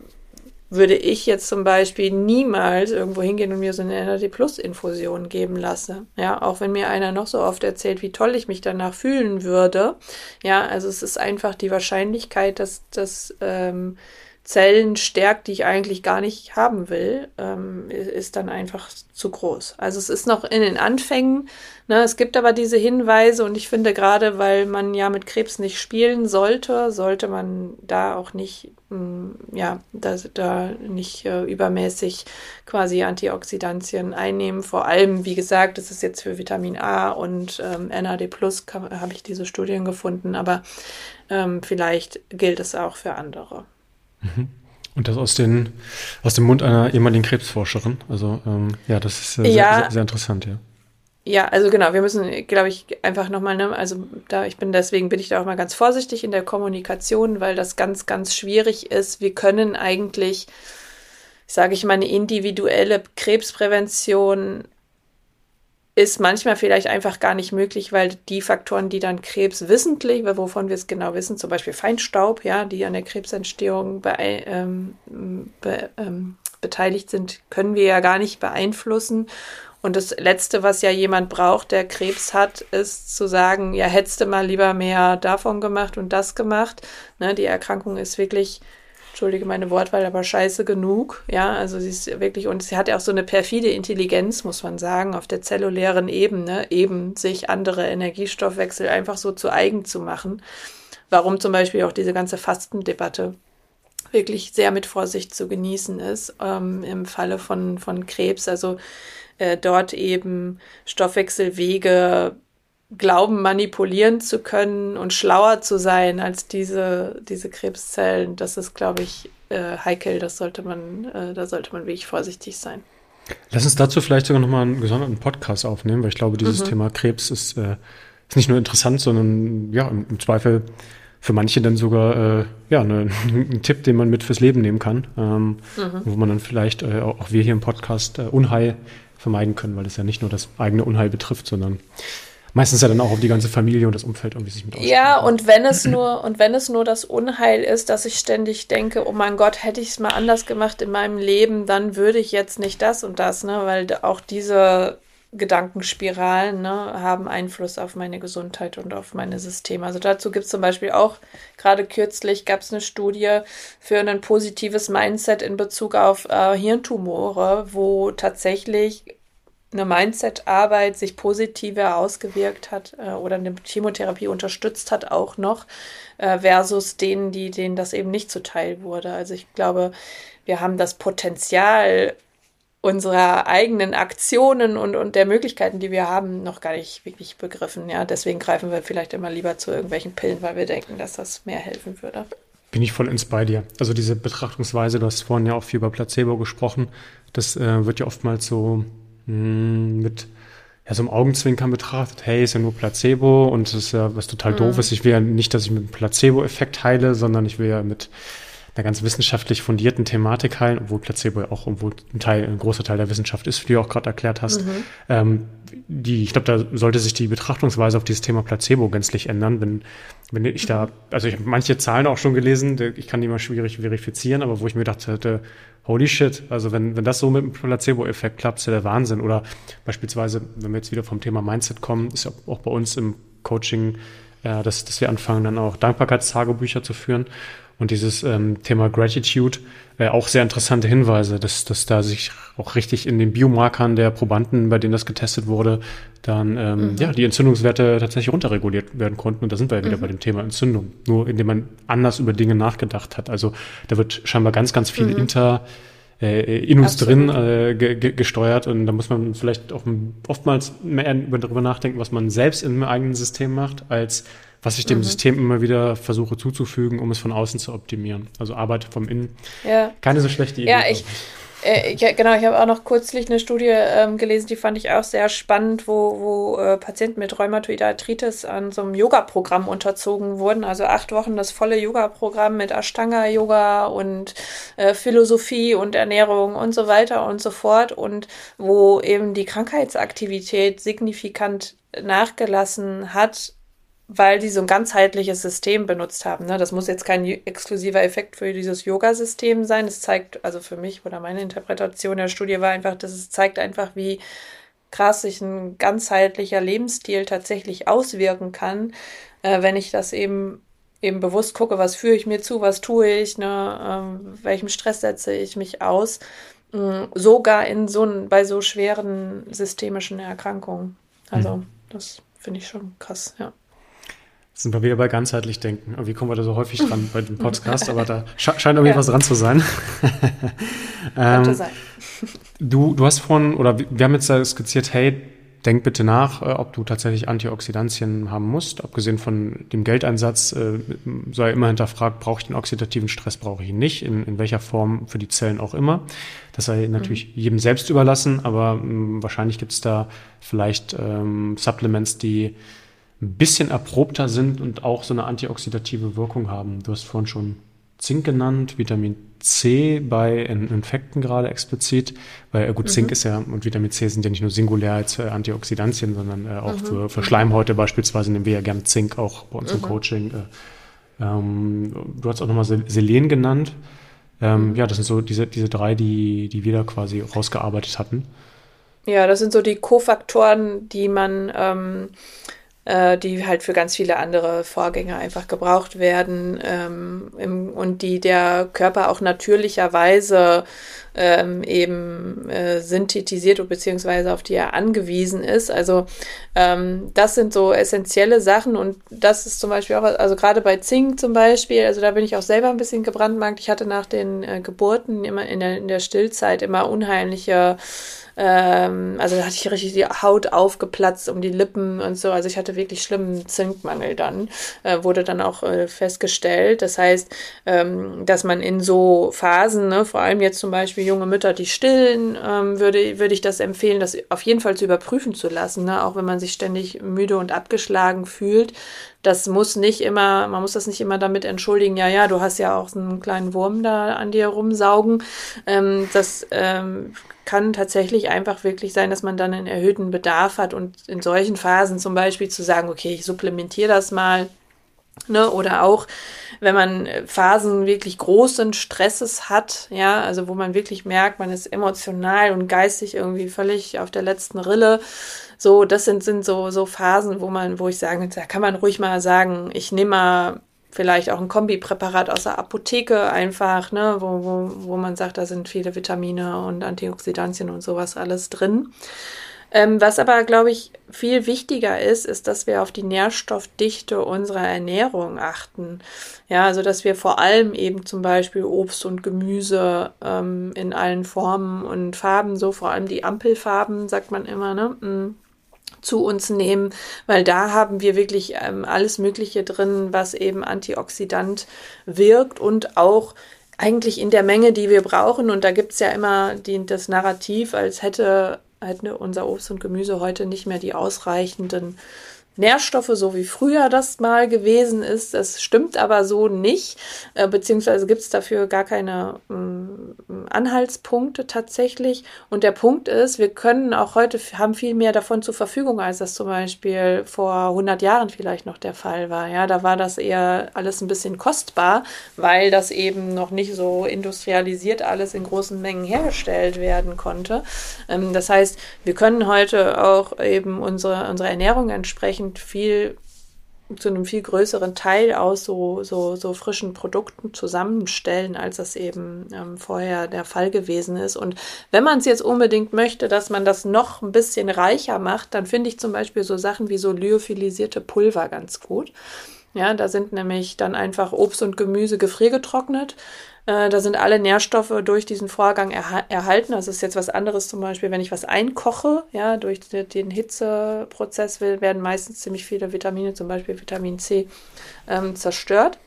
würde ich jetzt zum Beispiel niemals irgendwo hingehen und mir so eine NAD Plus Infusion geben lasse. Ja, auch wenn mir einer noch so oft erzählt, wie toll ich mich danach fühlen würde. Ja, also es ist einfach die Wahrscheinlichkeit, dass das ähm, Zellen stärkt, die ich eigentlich gar nicht haben will, ähm, ist dann einfach zu groß. Also es ist noch in den Anfängen. Ne? Es gibt aber diese Hinweise und ich finde gerade, weil man ja mit Krebs nicht spielen sollte, sollte man da auch nicht, mh, mm, ja, da, da nicht äh, übermäßig quasi Antioxidantien einnehmen. Vor allem, wie gesagt, das ist jetzt für Vitamin A und ähm, NAD Plus habe ich diese Studien gefunden, aber ähm, vielleicht gilt es auch für andere. Mhm. Und das aus, den, aus dem Mund einer ehemaligen Krebsforscherin. Also ähm, ja, das ist äh, sehr, ja. sehr, sehr interessant, ja. Ja, also genau, wir müssen, glaube ich, einfach nochmal, ne, also da ich bin deswegen bin ich da auch mal ganz vorsichtig in der Kommunikation, weil das ganz, ganz schwierig ist. Wir können eigentlich, sage ich mal, eine individuelle Krebsprävention ist manchmal vielleicht einfach gar nicht möglich, weil die Faktoren, die dann Krebs wissentlich, wovon wir es genau wissen, zum Beispiel Feinstaub, ja, die an der Krebsentstehung be ähm, be ähm, beteiligt sind, können wir ja gar nicht beeinflussen. Und das Letzte, was ja jemand braucht, der Krebs hat, ist zu sagen, ja, hättest du mal lieber mehr davon gemacht und das gemacht. Ne, die Erkrankung ist wirklich entschuldige meine Wortwahl, aber scheiße genug. Ja, also sie ist wirklich, und sie hat ja auch so eine perfide Intelligenz, muss man sagen, auf der zellulären Ebene, eben sich andere Energiestoffwechsel einfach so zu eigen zu machen. Warum zum Beispiel auch diese ganze Fastendebatte wirklich sehr mit Vorsicht zu genießen ist ähm, im Falle von, von Krebs. Also äh, dort eben Stoffwechselwege glauben, manipulieren zu können und schlauer zu sein als diese, diese Krebszellen, das ist, glaube ich, äh, heikel. Das sollte man, äh, da sollte man wirklich vorsichtig sein. Lass uns dazu vielleicht sogar nochmal einen gesonderten Podcast aufnehmen, weil ich glaube, dieses mhm. Thema Krebs ist, äh, ist nicht nur interessant, sondern ja, im, im Zweifel für manche dann sogar äh, ja, ne, ein Tipp, den man mit fürs Leben nehmen kann, ähm, mhm. wo man dann vielleicht äh, auch wir hier im Podcast äh, Unheil vermeiden können, weil es ja nicht nur das eigene Unheil betrifft, sondern meistens ja dann auch auf die ganze Familie und das Umfeld irgendwie sich mit auswirkt. Ja, und wenn es nur, und wenn es nur das Unheil ist, dass ich ständig denke, oh mein Gott, hätte ich es mal anders gemacht in meinem Leben, dann würde ich jetzt nicht das und das, ne? Weil auch diese Gedankenspiralen ne, haben Einfluss auf meine Gesundheit und auf meine Systeme. Also dazu gibt es zum Beispiel auch, gerade kürzlich gab es eine Studie für ein positives Mindset in Bezug auf äh, Hirntumore, wo tatsächlich eine Mindset-Arbeit sich positiver ausgewirkt hat äh, oder eine Chemotherapie unterstützt hat auch noch, äh, versus denen, die denen das eben nicht zuteil wurde. Also ich glaube, wir haben das Potenzial unserer eigenen Aktionen und, und der Möglichkeiten, die wir haben, noch gar nicht wirklich begriffen. Ja, deswegen greifen wir vielleicht immer lieber zu irgendwelchen Pillen, weil wir denken, dass das mehr helfen würde. Bin ich voll ins bei dir. Also diese Betrachtungsweise, du hast vorhin ja auch viel über Placebo gesprochen, das äh, wird ja oftmals so mit ja, so einem Augenzwinkern betrachtet, hey, ist ja nur Placebo und es ist ja was total mhm. doof ist. Ich will ja nicht, dass ich mit einem Placebo-Effekt heile, sondern ich will ja mit einer ganz wissenschaftlich fundierten Thematik heilen, obwohl Placebo ja auch obwohl ein Teil, ein großer Teil der Wissenschaft ist, wie du auch gerade erklärt hast. Mhm. Ähm, die, ich glaube, da sollte sich die Betrachtungsweise auf dieses Thema Placebo gänzlich ändern, wenn, wenn ich da, also ich habe manche Zahlen auch schon gelesen, ich kann die mal schwierig verifizieren, aber wo ich mir dachte, hätte, holy shit, also wenn, wenn das so mit dem Placebo-Effekt klappt, ist ja der Wahnsinn. Oder beispielsweise, wenn wir jetzt wieder vom Thema Mindset kommen, ist ja auch bei uns im Coaching, äh, dass, dass wir anfangen, dann auch Dankbarkeitstagebücher zu führen. Und dieses ähm, Thema Gratitude, äh, auch sehr interessante Hinweise, dass, dass da sich auch richtig in den Biomarkern der Probanden, bei denen das getestet wurde, dann ähm, mhm. ja, die Entzündungswerte tatsächlich runterreguliert werden konnten. Und da sind wir ja wieder mhm. bei dem Thema Entzündung. Nur indem man anders über Dinge nachgedacht hat. Also da wird scheinbar ganz, ganz viel mhm. inter äh, in uns Absolut. drin äh, ge ge gesteuert und da muss man vielleicht auch oftmals mehr darüber nachdenken, was man selbst im eigenen System macht, als was ich dem mhm. System immer wieder versuche zuzufügen, um es von außen zu optimieren. Also Arbeit vom Innen. Ja. Keine so schlechte Idee. Ja, ich, äh, ja, genau, ich habe auch noch kürzlich eine Studie ähm, gelesen, die fand ich auch sehr spannend, wo, wo äh, Patienten mit Rheumatoide Arthritis an so einem Yoga-Programm unterzogen wurden. Also acht Wochen das volle Yoga-Programm mit Ashtanga-Yoga und äh, Philosophie und Ernährung und so weiter und so fort. Und wo eben die Krankheitsaktivität signifikant nachgelassen hat weil die so ein ganzheitliches System benutzt haben. Ne? Das muss jetzt kein exklusiver Effekt für dieses Yoga-System sein. Es zeigt, also für mich oder meine Interpretation der Studie war einfach, dass es zeigt einfach, wie krass sich ein ganzheitlicher Lebensstil tatsächlich auswirken kann, äh, wenn ich das eben eben bewusst gucke, was führe ich mir zu, was tue ich, ne, ähm, welchem Stress setze ich mich aus, äh, sogar in so bei so schweren systemischen Erkrankungen. Also mhm. das finde ich schon krass, ja sind wir wieder bei ganzheitlich denken. Wie kommen wir da so häufig dran bei dem Podcast? Aber da scheint irgendwie ja. was dran zu sein. ähm, sein. du, du hast vorhin, oder wir haben jetzt skizziert, hey, denk bitte nach, äh, ob du tatsächlich Antioxidantien haben musst. Abgesehen von dem Geldeinsatz äh, sei immer hinterfragt, brauche ich den oxidativen Stress, brauche ich ihn nicht, in, in welcher Form für die Zellen auch immer. Das sei natürlich mhm. jedem selbst überlassen, aber mh, wahrscheinlich gibt es da vielleicht ähm, Supplements, die ein bisschen erprobter sind und auch so eine antioxidative Wirkung haben. Du hast vorhin schon Zink genannt, Vitamin C bei Infekten gerade explizit, weil äh, gut, Zink mhm. ist ja und Vitamin C sind ja nicht nur singulär als äh, Antioxidantien, sondern äh, auch mhm. für, für Schleimhäute beispielsweise nehmen wir ja gern Zink auch bei uns mhm. im Coaching. Äh, ähm, du hast auch nochmal Selen genannt. Ähm, mhm. ja, das sind so diese, diese drei, die, die wir da quasi rausgearbeitet hatten. Ja, das sind so die Kofaktoren, die man ähm, äh, die halt für ganz viele andere Vorgänge einfach gebraucht werden ähm, im, und die der Körper auch natürlicherweise ähm, eben äh, synthetisiert beziehungsweise auf die er angewiesen ist. Also ähm, das sind so essentielle Sachen und das ist zum Beispiel auch, also gerade bei Zink zum Beispiel, also da bin ich auch selber ein bisschen gebrandmarkt. Ich hatte nach den äh, Geburten immer in der, in der Stillzeit immer unheimliche ähm, also da hatte ich richtig die Haut aufgeplatzt um die Lippen und so. Also ich hatte wirklich schlimmen Zinkmangel dann, äh, wurde dann auch äh, festgestellt. Das heißt, ähm, dass man in so Phasen, ne, vor allem jetzt zum Beispiel junge Mütter, die stillen, ähm, würde, würde ich das empfehlen, das auf jeden Fall zu überprüfen zu lassen, ne? auch wenn man sich ständig müde und abgeschlagen fühlt. Das muss nicht immer, man muss das nicht immer damit entschuldigen, ja, ja, du hast ja auch einen kleinen Wurm da an dir rumsaugen. Ähm, das ähm, kann tatsächlich einfach wirklich sein, dass man dann einen erhöhten Bedarf hat und in solchen Phasen zum Beispiel zu sagen, okay, ich supplementiere das mal Ne? Oder auch, wenn man Phasen wirklich großen Stresses hat, ja, also wo man wirklich merkt, man ist emotional und geistig irgendwie völlig auf der letzten Rille. So, das sind, sind so, so Phasen, wo man, wo ich sagen, da kann man ruhig mal sagen, ich nehme mal vielleicht auch ein Kombipräparat aus der Apotheke einfach, ne, wo, wo, wo man sagt, da sind viele Vitamine und Antioxidantien und sowas alles drin. Ähm, was aber, glaube ich, viel wichtiger ist, ist, dass wir auf die Nährstoffdichte unserer Ernährung achten. Ja, also dass wir vor allem eben zum Beispiel Obst und Gemüse ähm, in allen Formen und Farben, so vor allem die Ampelfarben, sagt man immer, ne? Mm, zu uns nehmen, weil da haben wir wirklich ähm, alles Mögliche drin, was eben antioxidant wirkt und auch eigentlich in der Menge, die wir brauchen. Und da gibt's ja immer die, das Narrativ, als hätte ne, unser Obst und Gemüse heute nicht mehr die ausreichenden Nährstoffe, so wie früher das mal gewesen ist. Das stimmt aber so nicht, äh, beziehungsweise gibt es dafür gar keine äh, Anhaltspunkte tatsächlich. Und der Punkt ist, wir können auch heute, haben viel mehr davon zur Verfügung, als das zum Beispiel vor 100 Jahren vielleicht noch der Fall war. Ja, da war das eher alles ein bisschen kostbar, weil das eben noch nicht so industrialisiert alles in großen Mengen hergestellt werden konnte. Ähm, das heißt, wir können heute auch eben unsere, unsere Ernährung entsprechend entsprechend viel zu einem viel größeren Teil aus so, so, so frischen Produkten zusammenstellen, als das eben ähm, vorher der Fall gewesen ist. Und wenn man es jetzt unbedingt möchte, dass man das noch ein bisschen reicher macht, dann finde ich zum Beispiel so Sachen wie so lyophilisierte Pulver ganz gut. Ja, da sind nämlich dann einfach Obst und Gemüse gefriergetrocknet äh, da sind alle Nährstoffe durch diesen Vorgang erha erhalten. Das ist jetzt was anderes zum Beispiel, wenn ich was einkoche, ja, durch den Hitzeprozess werden meistens ziemlich viele Vitamine, zum Beispiel Vitamin C, ähm, zerstört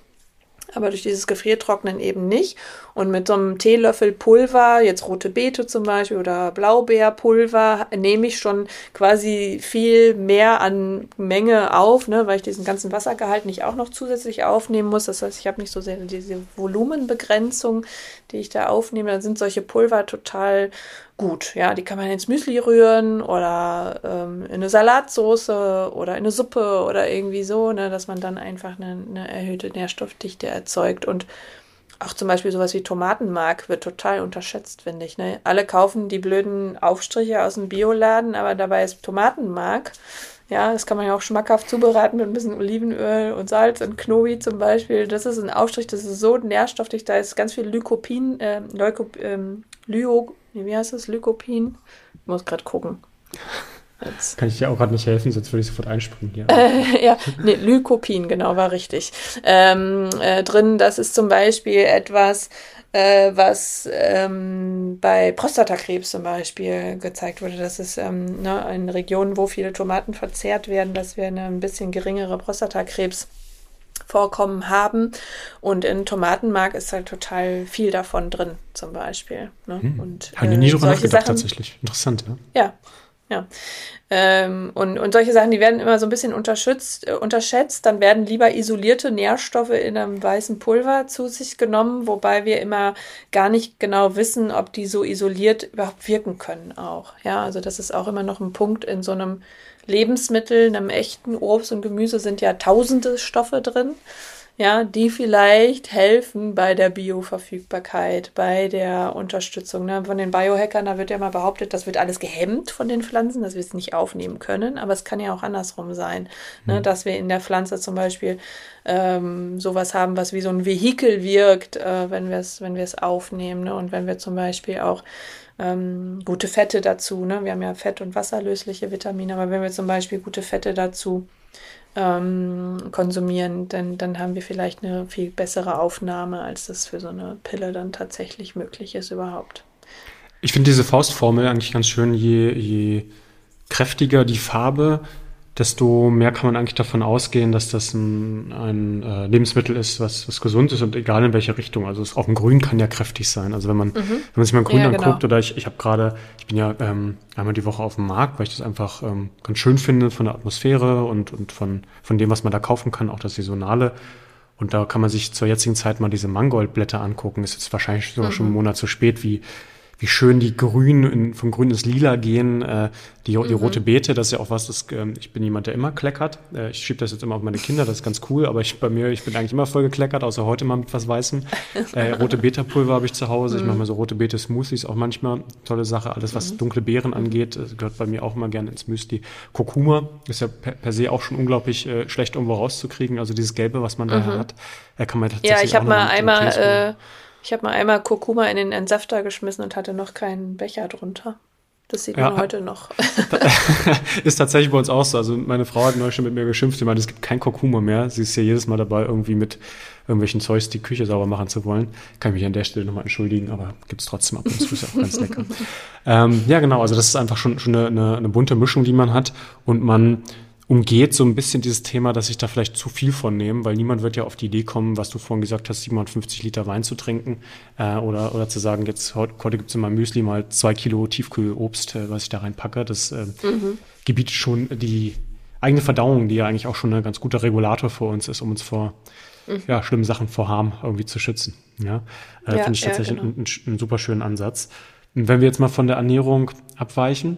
aber durch dieses Gefriertrocknen eben nicht. Und mit so einem Teelöffel Pulver, jetzt rote Beete zum Beispiel oder Blaubeerpulver, nehme ich schon quasi viel mehr an Menge auf, ne, weil ich diesen ganzen Wassergehalt nicht auch noch zusätzlich aufnehmen muss. Das heißt, ich habe nicht so sehr diese Volumenbegrenzung, die ich da aufnehme. Dann sind solche Pulver total gut. Ja, die kann man ins Müsli rühren oder ähm, in eine Salatsauce oder in eine Suppe oder irgendwie so, ne, dass man dann einfach eine, eine erhöhte Nährstoffdichte erzeugt und auch zum Beispiel sowas wie Tomatenmark wird total unterschätzt, finde ich. Ne? Alle kaufen die blöden Aufstriche aus dem Bioladen, aber dabei ist Tomatenmark. Ja, das kann man ja auch schmackhaft zubereiten mit ein bisschen Olivenöl und Salz und Knobi zum Beispiel. Das ist ein Aufstrich, das ist so nährstofflich, da ist ganz viel Lycopin, äh, Leucop, ähm, Lyo, wie heißt das? Lycopin? Ich muss gerade gucken. Jetzt. Kann ich dir auch gerade nicht helfen, sonst würde ich sofort einspringen hier. Äh, ja, nee, Lycopin, genau, war richtig. Ähm, äh, drin, das ist zum Beispiel etwas, äh, was ähm, bei Prostatakrebs zum Beispiel gezeigt wurde. Das ist ähm, ne, in Regionen, wo viele Tomaten verzehrt werden, dass wir eine ein bisschen geringere Prostatakrebs Vorkommen haben. Und in Tomatenmark ist halt total viel davon drin, zum Beispiel. Ne? Hm. Und, Haben die nie äh, drüber nachgedacht, Sachen, tatsächlich. Interessant, ja. Ja, ja. Ähm, und, und solche Sachen, die werden immer so ein bisschen unterschätzt, äh, unterschätzt. Dann werden lieber isolierte Nährstoffe in einem weißen Pulver zu sich genommen, wobei wir immer gar nicht genau wissen, ob die so isoliert überhaupt wirken können auch. Ja, also das ist auch immer noch ein Punkt in so einem Lebensmittel, einem echten Obst und Gemüse sind ja tausende Stoffe drin ja, die vielleicht helfen bei der Bioverfügbarkeit, bei der Unterstützung. Ne? Von den Biohackern, da wird ja mal behauptet, das wird alles gehemmt von den Pflanzen, dass wir es nicht aufnehmen können, aber es kann ja auch andersrum sein, ne? mhm. ne? dass wir in der Pflanze zum Beispiel ähm, sowas haben, was wie so ein Vehikel wirkt, äh, wenn wir es wenn wir es aufnehmen ne? und wenn wir zum Beispiel auch ähm, gute Fette dazu, ne? wir haben ja Fett- und wasserlösliche Vitamine, aber wenn wir zum Beispiel gute Fette dazu ähm, konsumieren, dann, dann haben wir vielleicht eine viel bessere Aufnahme, als das für so eine Pille dann tatsächlich möglich ist überhaupt. Ich finde diese Faustformel eigentlich ganz schön, je, je kräftiger die Farbe, desto mehr kann man eigentlich davon ausgehen, dass das ein, ein äh, Lebensmittel ist, was, was gesund ist und egal in welche Richtung. Also es, auch ein Grün kann ja kräftig sein. Also wenn man, mhm. wenn man sich mal ein Grün ja, anguckt genau. oder ich, ich habe gerade, ich bin ja ähm, einmal die Woche auf dem Markt, weil ich das einfach ähm, ganz schön finde von der Atmosphäre und, und von, von dem, was man da kaufen kann, auch das Saisonale. Und da kann man sich zur jetzigen Zeit mal diese Mangoldblätter angucken. Ist jetzt wahrscheinlich sogar mhm. schon einen Monat zu spät, wie, wie schön die Grün in, von Grün ins Lila gehen. Äh, die, die mhm. rote Beete, das ist ja auch was, das, äh, ich bin jemand, der immer kleckert. Äh, ich schiebe das jetzt immer auf meine Kinder, das ist ganz cool, aber ich bei mir, ich bin eigentlich immer voll gekleckert, außer heute mal mit was Weißem. Äh, rote Beta-Pulver habe ich zu Hause. Mhm. Ich mache mir so rote Beete-Smoothies auch manchmal. Tolle Sache. Alles, was mhm. dunkle Beeren angeht, gehört bei mir auch immer gerne ins Müsli. Kurkuma ist ja per, per se auch schon unglaublich äh, schlecht irgendwo rauszukriegen. Also dieses Gelbe, was man da mhm. hat, äh, kann man tatsächlich Ja, ich habe mal einmal, äh, ich habe mal einmal Kurkuma in den Entsafter geschmissen und hatte noch keinen Becher drunter. Das sieht ja, man heute noch. ist tatsächlich bei uns auch so. Also meine Frau hat neulich schon mit mir geschimpft, sie meinte, es gibt kein Kurkuma mehr. Sie ist ja jedes Mal dabei, irgendwie mit irgendwelchen Zeugs die Küche sauber machen zu wollen. Kann ich mich an der Stelle nochmal entschuldigen, aber gibt es trotzdem ab und zu, ist auch ganz lecker. ähm, ja, genau, also das ist einfach schon, schon eine, eine, eine bunte Mischung, die man hat. Und man umgeht so ein bisschen dieses Thema, dass ich da vielleicht zu viel von nehme, weil niemand wird ja auf die Idee kommen, was du vorhin gesagt hast, 750 Liter Wein zu trinken äh, oder, oder zu sagen, jetzt heute, heute gibt es in meinem Müsli mal zwei Kilo Tiefkühlobst, äh, was ich da reinpacke. Das äh, mhm. gebietet schon die eigene Verdauung, die ja eigentlich auch schon ein ganz guter Regulator für uns ist, um uns vor mhm. ja, schlimmen Sachen vor Harm irgendwie zu schützen. Ja, äh, ja finde ich tatsächlich ja, genau. einen, einen super schönen Ansatz. Und wenn wir jetzt mal von der Ernährung abweichen,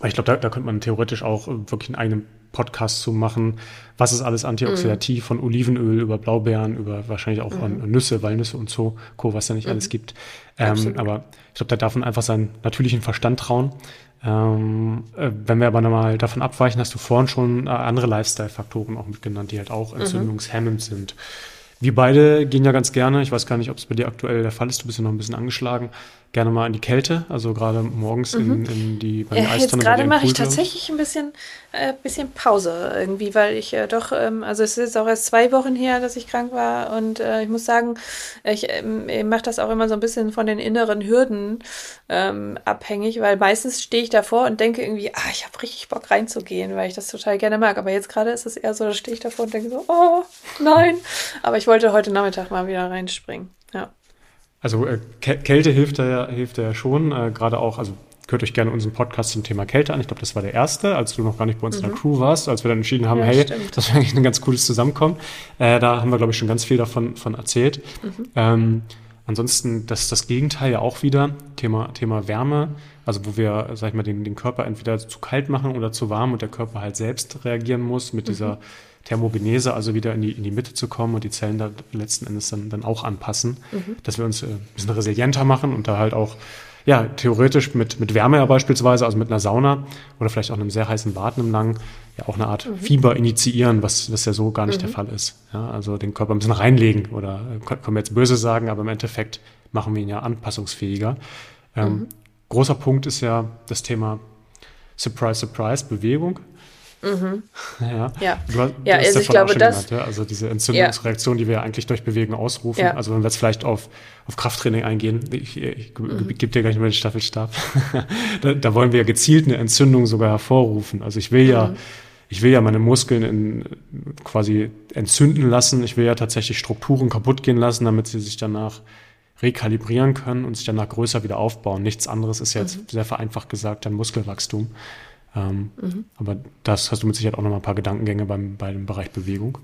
weil ich glaube, da, da könnte man theoretisch auch wirklich einen eigenen Podcast zu machen. Was ist alles antioxidativ, mm. von Olivenöl über Blaubeeren, über wahrscheinlich auch mm. Nüsse, Walnüsse und so, Co., was da nicht mm. alles gibt. Ähm, aber ich glaube, da darf man einfach seinen natürlichen Verstand trauen. Ähm, äh, wenn wir aber nochmal davon abweichen, hast du vorhin schon äh, andere Lifestyle-Faktoren auch mitgenannt, die halt auch mhm. entzündungshemmend sind. Wir beide gehen ja ganz gerne, ich weiß gar nicht, ob es bei dir aktuell der Fall ist, du bist ja noch ein bisschen angeschlagen, gerne mal in die Kälte, also gerade morgens mhm. in, in die bei den ja, Jetzt gerade mache ich tatsächlich ein bisschen, äh, bisschen Pause irgendwie, weil ich äh, doch, ähm, also es ist auch erst zwei Wochen her, dass ich krank war und äh, ich muss sagen, ich ähm, mache das auch immer so ein bisschen von den inneren Hürden ähm, abhängig, weil meistens stehe ich davor und denke irgendwie, ah, ich habe richtig Bock reinzugehen, weil ich das total gerne mag. Aber jetzt gerade ist es eher so, da stehe ich davor und denke so, oh, nein. Aber ich wollte heute Nachmittag mal wieder reinspringen. Ja. Also äh, Kälte hilft da, hilft da ja schon, äh, gerade auch, also hört euch gerne unseren Podcast zum Thema Kälte an. Ich glaube, das war der erste, als du noch gar nicht bei uns mhm. in der mhm. Crew warst, als wir dann entschieden haben, ja, hey, stimmt. das wäre eigentlich ein ganz cooles Zusammenkommen. Äh, da haben wir, glaube ich, schon ganz viel davon von erzählt. Mhm. Ähm, ansonsten, das ist das Gegenteil ja auch wieder, Thema, Thema Wärme, also wo wir, sag ich mal, den, den Körper entweder zu kalt machen oder zu warm und der Körper halt selbst reagieren muss mit mhm. dieser Thermogenese, also wieder in die, in die Mitte zu kommen und die Zellen da letzten Endes dann, dann auch anpassen, mhm. dass wir uns äh, ein bisschen resilienter machen und da halt auch ja, theoretisch mit, mit Wärme ja beispielsweise, also mit einer Sauna oder vielleicht auch einem sehr heißen Bad einem langen, ja auch eine Art mhm. Fieber initiieren, was, was ja so gar nicht mhm. der Fall ist. Ja, also den Körper ein bisschen reinlegen oder äh, können wir jetzt böse sagen, aber im Endeffekt machen wir ihn ja anpassungsfähiger. Ähm, mhm. Großer Punkt ist ja das Thema Surprise, Surprise, Bewegung. Mhm. Ja, ja. Du, du ja also ich glaube, das. Genannt, ja? Also diese Entzündungsreaktion, ja. die wir ja eigentlich durch Bewegung ausrufen. Ja. Also wenn wir jetzt vielleicht auf, auf Krafttraining eingehen, ich, ich mhm. gebe dir gleich mal den Staffelstab, da, da, wollen wir ja gezielt eine Entzündung sogar hervorrufen. Also ich will ja, mhm. ich will ja meine Muskeln in, quasi entzünden lassen. Ich will ja tatsächlich Strukturen kaputt gehen lassen, damit sie sich danach rekalibrieren können und sich danach größer wieder aufbauen. Nichts anderes ist jetzt mhm. sehr vereinfacht gesagt dann Muskelwachstum. Ähm, mhm. Aber das hast du mit Sicherheit auch noch mal ein paar Gedankengänge beim, beim Bereich Bewegung.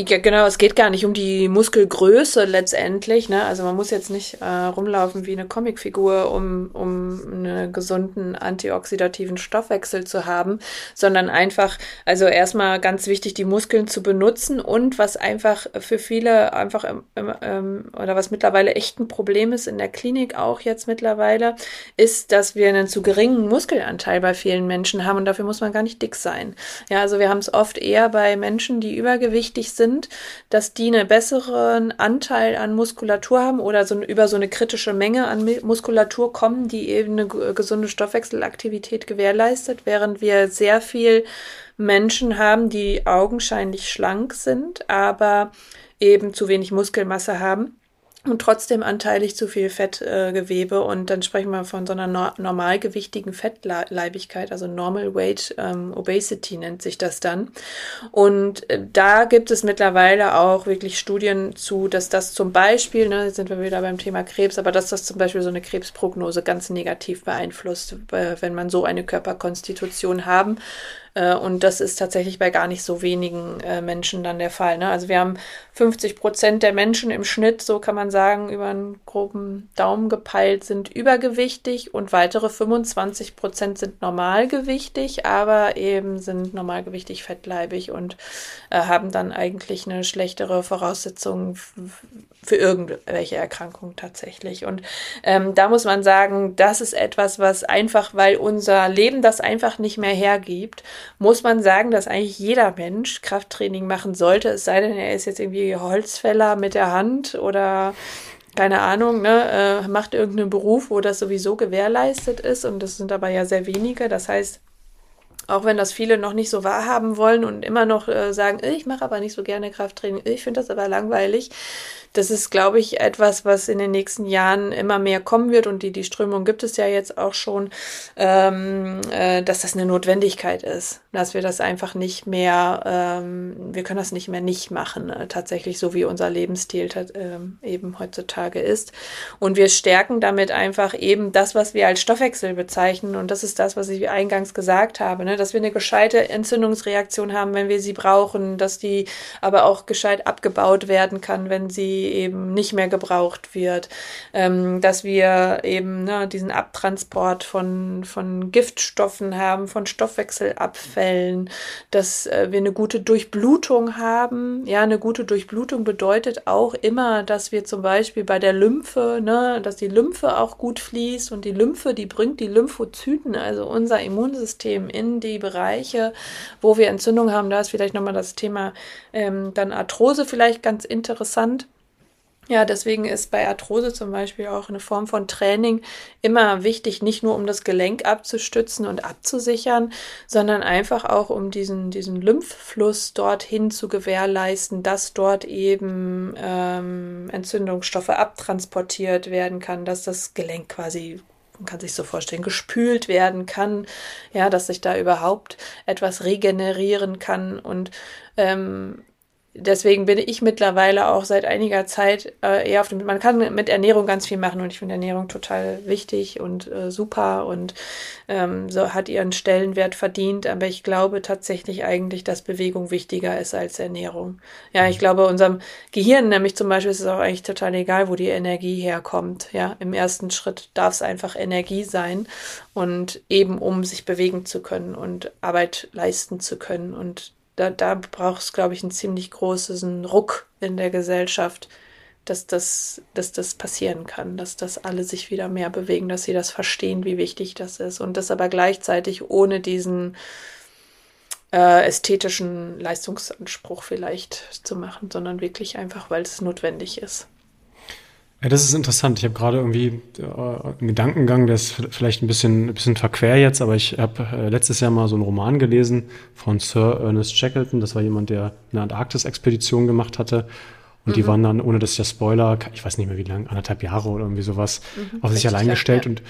Ja, genau, es geht gar nicht um die Muskelgröße letztendlich. Ne? Also man muss jetzt nicht äh, rumlaufen wie eine Comicfigur, um, um einen gesunden antioxidativen Stoffwechsel zu haben, sondern einfach, also erstmal ganz wichtig, die Muskeln zu benutzen und was einfach für viele einfach ähm, ähm, oder was mittlerweile echt ein Problem ist in der Klinik auch jetzt mittlerweile, ist, dass wir einen zu geringen Muskelanteil bei vielen Menschen haben und dafür muss man gar nicht dick sein. Ja, also wir haben es oft eher bei Menschen, die übergewichtig sind, sind, dass die einen besseren Anteil an Muskulatur haben oder so über so eine kritische Menge an Muskulatur kommen, die eben eine gesunde Stoffwechselaktivität gewährleistet, während wir sehr viel Menschen haben, die augenscheinlich schlank sind, aber eben zu wenig Muskelmasse haben und trotzdem anteilig zu viel Fettgewebe äh, und dann sprechen wir von so einer no normalgewichtigen Fettleibigkeit, also Normal Weight ähm, Obesity nennt sich das dann. Und äh, da gibt es mittlerweile auch wirklich Studien zu, dass das zum Beispiel, ne, jetzt sind wir wieder beim Thema Krebs, aber dass das zum Beispiel so eine Krebsprognose ganz negativ beeinflusst, äh, wenn man so eine Körperkonstitution haben und das ist tatsächlich bei gar nicht so wenigen äh, Menschen dann der Fall. Ne? Also wir haben 50 Prozent der Menschen im Schnitt, so kann man sagen, über einen groben Daumen gepeilt, sind übergewichtig und weitere 25 Prozent sind normalgewichtig, aber eben sind normalgewichtig fettleibig und äh, haben dann eigentlich eine schlechtere Voraussetzung für irgendwelche Erkrankungen tatsächlich. Und ähm, da muss man sagen, das ist etwas, was einfach, weil unser Leben das einfach nicht mehr hergibt, muss man sagen, dass eigentlich jeder Mensch Krafttraining machen sollte, es sei denn, er ist jetzt irgendwie Holzfäller mit der Hand oder keine Ahnung, ne, äh, macht irgendeinen Beruf, wo das sowieso gewährleistet ist und das sind aber ja sehr wenige. Das heißt, auch wenn das viele noch nicht so wahrhaben wollen und immer noch äh, sagen, ich mache aber nicht so gerne Krafttraining, ich finde das aber langweilig, das ist, glaube ich, etwas, was in den nächsten Jahren immer mehr kommen wird und die, die Strömung gibt es ja jetzt auch schon, ähm, äh, dass das eine Notwendigkeit ist, dass wir das einfach nicht mehr, ähm, wir können das nicht mehr nicht machen, äh, tatsächlich so wie unser Lebensstil äh, eben heutzutage ist. Und wir stärken damit einfach eben das, was wir als Stoffwechsel bezeichnen und das ist das, was ich eingangs gesagt habe, ne? dass wir eine gescheite Entzündungsreaktion haben, wenn wir sie brauchen, dass die aber auch gescheit abgebaut werden kann, wenn sie eben nicht mehr gebraucht wird, ähm, dass wir eben ne, diesen Abtransport von, von Giftstoffen haben, von Stoffwechselabfällen, dass äh, wir eine gute Durchblutung haben. Ja, eine gute Durchblutung bedeutet auch immer, dass wir zum Beispiel bei der Lymphe, ne, dass die Lymphe auch gut fließt und die Lymphe, die bringt die Lymphozyten, also unser Immunsystem in die Bereiche, wo wir Entzündung haben. Da ist vielleicht nochmal das Thema ähm, dann Arthrose vielleicht ganz interessant. Ja, deswegen ist bei Arthrose zum Beispiel auch eine Form von Training immer wichtig, nicht nur um das Gelenk abzustützen und abzusichern, sondern einfach auch um diesen, diesen Lymphfluss dorthin zu gewährleisten, dass dort eben ähm, Entzündungsstoffe abtransportiert werden kann, dass das Gelenk quasi man kann sich so vorstellen, gespült werden kann, ja, dass sich da überhaupt etwas regenerieren kann. Und ähm, deswegen bin ich mittlerweile auch seit einiger Zeit äh, eher auf dem. Man kann mit Ernährung ganz viel machen und ich finde Ernährung total wichtig und äh, super und ähm, so hat ihren Stellenwert verdient. Aber ich glaube tatsächlich eigentlich, dass Bewegung wichtiger ist als Ernährung. Ja, ich glaube, unserem Gehirn nämlich zum Beispiel ist es auch eigentlich total egal, wo die Energie herkommt. Ja, im ersten Schritt darf es einfach Energie sein und eben um sich bewegen zu können und Arbeit leisten zu können und da, da braucht es, glaube ich, einen ziemlich großen Ruck in der Gesellschaft, dass das, dass das passieren kann, dass das alle sich wieder mehr bewegen, dass sie das verstehen, wie wichtig das ist. Und das aber gleichzeitig ohne diesen äh, ästhetischen Leistungsanspruch vielleicht zu machen, sondern wirklich einfach, weil es notwendig ist. Ja, das ist interessant. Ich habe gerade irgendwie äh, einen Gedankengang, der ist vielleicht ein bisschen, ein bisschen verquer jetzt, aber ich habe äh, letztes Jahr mal so einen Roman gelesen von Sir Ernest Shackleton. Das war jemand, der eine Antarktis-Expedition gemacht hatte. Und mhm. die waren dann, ohne dass der Spoiler, ich weiß nicht mehr wie lange, anderthalb Jahre oder irgendwie sowas, mhm, auf sich allein gestellt. Ja. Und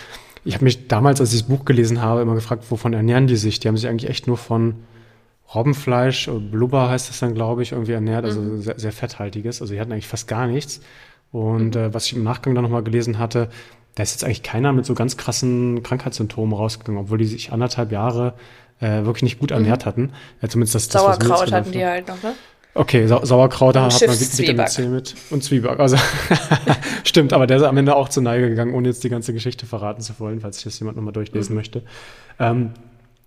ich habe mich damals, als ich das Buch gelesen habe, immer gefragt, wovon ernähren die sich? Die haben sich eigentlich echt nur von Robbenfleisch, Blubber heißt das dann, glaube ich, irgendwie ernährt, also mhm. sehr, sehr fetthaltiges. Also die hatten eigentlich fast gar nichts. Und mhm. äh, was ich im Nachgang dann nochmal gelesen hatte, da ist jetzt eigentlich keiner mit so ganz krassen Krankheitssymptomen rausgegangen, obwohl die sich anderthalb Jahre äh, wirklich nicht gut mhm. ernährt hatten. Ja, zumindest das, das Sauerkraut hatten die halt noch, ne? Okay, Sa Sauerkraut, da hat man Vitamin C mit und Zwieback. Also stimmt, aber der ist am Ende auch zur Neige gegangen, ohne jetzt die ganze Geschichte verraten zu wollen, falls sich das jemand nochmal durchlesen mhm. möchte. Ähm,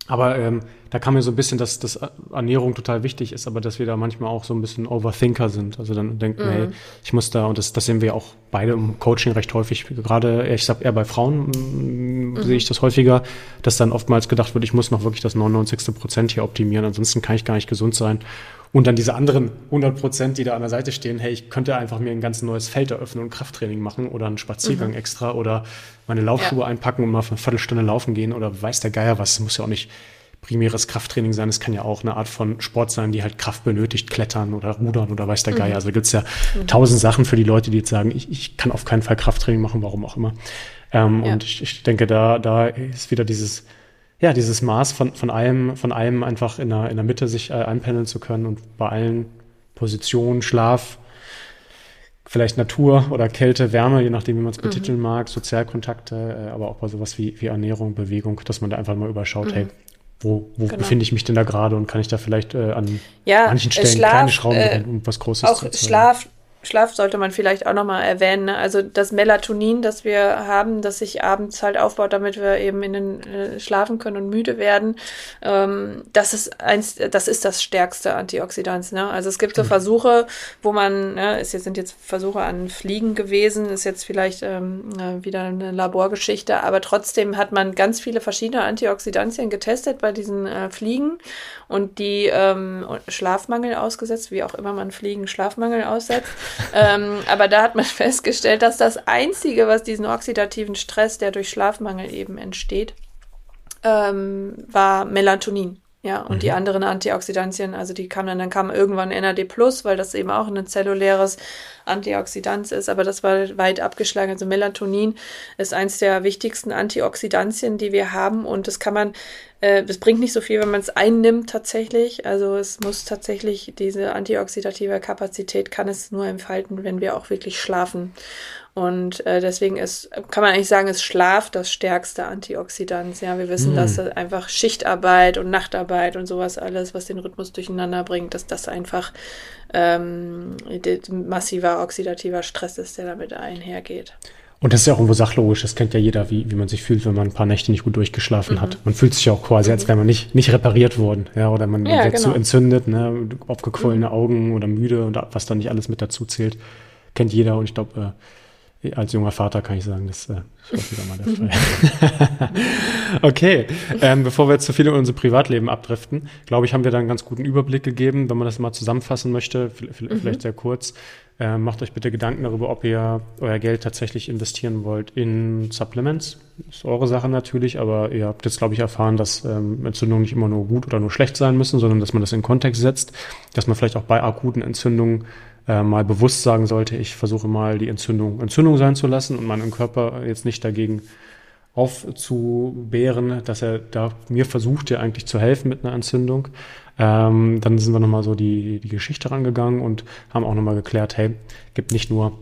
aber ähm, da kam mir so ein bisschen, dass, dass Ernährung total wichtig ist, aber dass wir da manchmal auch so ein bisschen Overthinker sind. Also dann denken, mhm. hey, ich muss da, und das, das sehen wir auch beide im Coaching recht häufig, gerade, ich sag eher bei Frauen mm, mhm. sehe ich das häufiger, dass dann oftmals gedacht wird, ich muss noch wirklich das 99. Prozent hier optimieren, ansonsten kann ich gar nicht gesund sein. Und dann diese anderen 100 Prozent, die da an der Seite stehen, hey, ich könnte einfach mir ein ganz neues Feld eröffnen und Krafttraining machen oder einen Spaziergang mhm. extra oder meine Laufschuhe ja. einpacken und mal für eine Viertelstunde laufen gehen oder weiß der Geier was. Muss ja auch nicht primäres Krafttraining sein. Es kann ja auch eine Art von Sport sein, die halt Kraft benötigt, klettern oder rudern oder weiß der Geier. Mhm. Also gibt's ja mhm. tausend Sachen für die Leute, die jetzt sagen, ich, ich kann auf keinen Fall Krafttraining machen, warum auch immer. Ähm, ja. Und ich, ich denke, da, da ist wieder dieses ja, dieses Maß von, von allem, von allem einfach in der, in der Mitte sich äh, einpendeln zu können und bei allen Positionen, Schlaf, vielleicht Natur oder Kälte, Wärme, je nachdem, wie man es mhm. betiteln mhm. mag, Sozialkontakte, äh, aber auch bei sowas wie, wie Ernährung, Bewegung, dass man da einfach mal überschaut, mhm. hey, wo, wo genau. befinde ich mich denn da gerade und kann ich da vielleicht äh, an ja, manchen Stellen Schlaf, kleine Schrauben äh, um was Großes auch zu Schlaf, Schlaf sollte man vielleicht auch nochmal erwähnen. Ne? Also das Melatonin, das wir haben, das sich abends halt aufbaut, damit wir eben in den äh, schlafen können und müde werden, ähm, das ist eins, das ist das stärkste Antioxidant. Ne? Also es gibt so Versuche, wo man, ne, es sind jetzt Versuche an Fliegen gewesen, ist jetzt vielleicht ähm, äh, wieder eine Laborgeschichte, aber trotzdem hat man ganz viele verschiedene Antioxidantien getestet bei diesen äh, Fliegen und die ähm, Schlafmangel ausgesetzt, wie auch immer man Fliegen Schlafmangel aussetzt. ähm, aber da hat man festgestellt, dass das Einzige, was diesen oxidativen Stress, der durch Schlafmangel eben entsteht, ähm, war Melatonin. Ja, und mhm. die anderen Antioxidantien, also die kamen dann, dann kam irgendwann NAD+, weil das eben auch ein zelluläres Antioxidant ist, aber das war weit abgeschlagen. Also Melatonin ist eins der wichtigsten Antioxidantien, die wir haben und das kann man, äh, das bringt nicht so viel, wenn man es einnimmt tatsächlich. Also es muss tatsächlich diese antioxidative Kapazität kann es nur entfalten, wenn wir auch wirklich schlafen. Und äh, deswegen ist, kann man eigentlich sagen, ist Schlaf das stärkste Antioxidant. Ja, wir wissen, mm. dass einfach Schichtarbeit und Nachtarbeit und sowas alles, was den Rhythmus durcheinander bringt, dass das einfach ähm, massiver oxidativer Stress ist, der damit einhergeht. Und das ist ja auch irgendwo sachlogisch. Das kennt ja jeder, wie, wie man sich fühlt, wenn man ein paar Nächte nicht gut durchgeschlafen mhm. hat. Man fühlt sich ja auch quasi, als wäre man nicht, nicht repariert worden. Ja, oder man, man ja, wird genau. so entzündet, ne, aufgequollene mhm. Augen oder müde und was da nicht alles mit dazu zählt. Kennt jeder. Und ich glaube, äh, als junger Vater kann ich sagen, das äh, ist wieder mal der Fall. okay, ähm, bevor wir jetzt zu viel in unser Privatleben abdriften, glaube ich, haben wir da einen ganz guten Überblick gegeben. Wenn man das mal zusammenfassen möchte, vielleicht mhm. sehr kurz, äh, macht euch bitte Gedanken darüber, ob ihr euer Geld tatsächlich investieren wollt in Supplements. Das ist eure Sache natürlich, aber ihr habt jetzt, glaube ich, erfahren, dass ähm, Entzündungen nicht immer nur gut oder nur schlecht sein müssen, sondern dass man das in Kontext setzt, dass man vielleicht auch bei akuten Entzündungen äh, mal bewusst sagen sollte, ich versuche mal die Entzündung Entzündung sein zu lassen und meinen Körper jetzt nicht dagegen aufzubehren, dass er da mir versucht, ja eigentlich zu helfen mit einer Entzündung. Ähm, dann sind wir nochmal so die, die Geschichte rangegangen und haben auch nochmal geklärt, hey, gibt nicht nur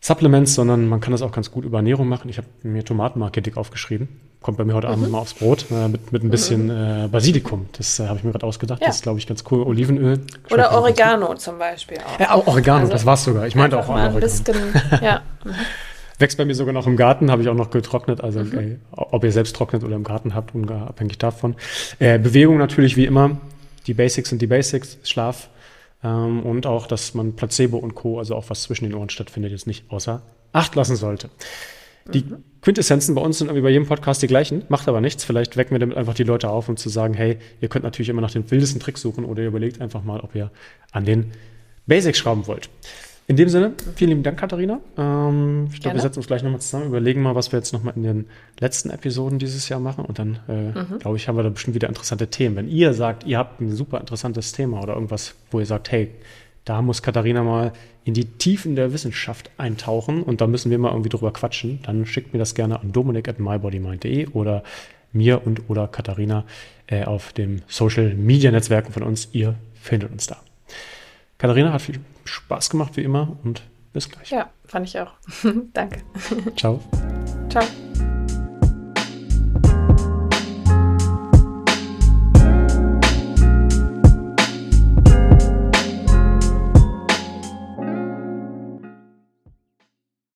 Supplements, sondern man kann das auch ganz gut über Ernährung machen. Ich habe mir Tomatenmark dick aufgeschrieben. Kommt bei mir heute Abend mhm. mal aufs Brot äh, mit, mit ein bisschen mhm. äh, Basilikum. Das äh, habe ich mir gerade ausgedacht. Ja. Das ist, glaube ich, ganz cool. Olivenöl. Oder Oregano zum Beispiel auch. Ja, auch Oregano, also, das war's sogar. Ich meinte auch Oregano. Bisschen, ja. Wächst bei mir sogar noch im Garten, habe ich auch noch getrocknet. Also mhm. okay, ob ihr selbst trocknet oder im Garten habt, unabhängig davon. Äh, Bewegung natürlich wie immer. Die Basics sind die Basics. Schlaf, ähm, und auch, dass man Placebo und Co., also auch was zwischen den Ohren stattfindet, jetzt nicht außer Acht lassen sollte. Die mhm. Quintessenzen bei uns sind irgendwie bei jedem Podcast die gleichen, macht aber nichts. Vielleicht wecken wir damit einfach die Leute auf, um zu sagen, hey, ihr könnt natürlich immer nach den wildesten Tricks suchen oder ihr überlegt einfach mal, ob ihr an den Basics schrauben wollt. In dem Sinne, vielen lieben Dank, Katharina. Ähm, ich glaube, wir setzen uns gleich nochmal zusammen, überlegen mal, was wir jetzt nochmal in den letzten Episoden dieses Jahr machen. Und dann, äh, mhm. glaube ich, haben wir da bestimmt wieder interessante Themen. Wenn ihr sagt, ihr habt ein super interessantes Thema oder irgendwas, wo ihr sagt, hey, da muss Katharina mal in die Tiefen der Wissenschaft eintauchen und da müssen wir mal irgendwie drüber quatschen, dann schickt mir das gerne an dominik at mybodymind.de oder mir und oder Katharina äh, auf dem Social Media Netzwerken von uns. Ihr findet uns da. Katharina hat viel Spaß gemacht wie immer und bis gleich. Ja, fand ich auch. Danke. Ciao. Ciao.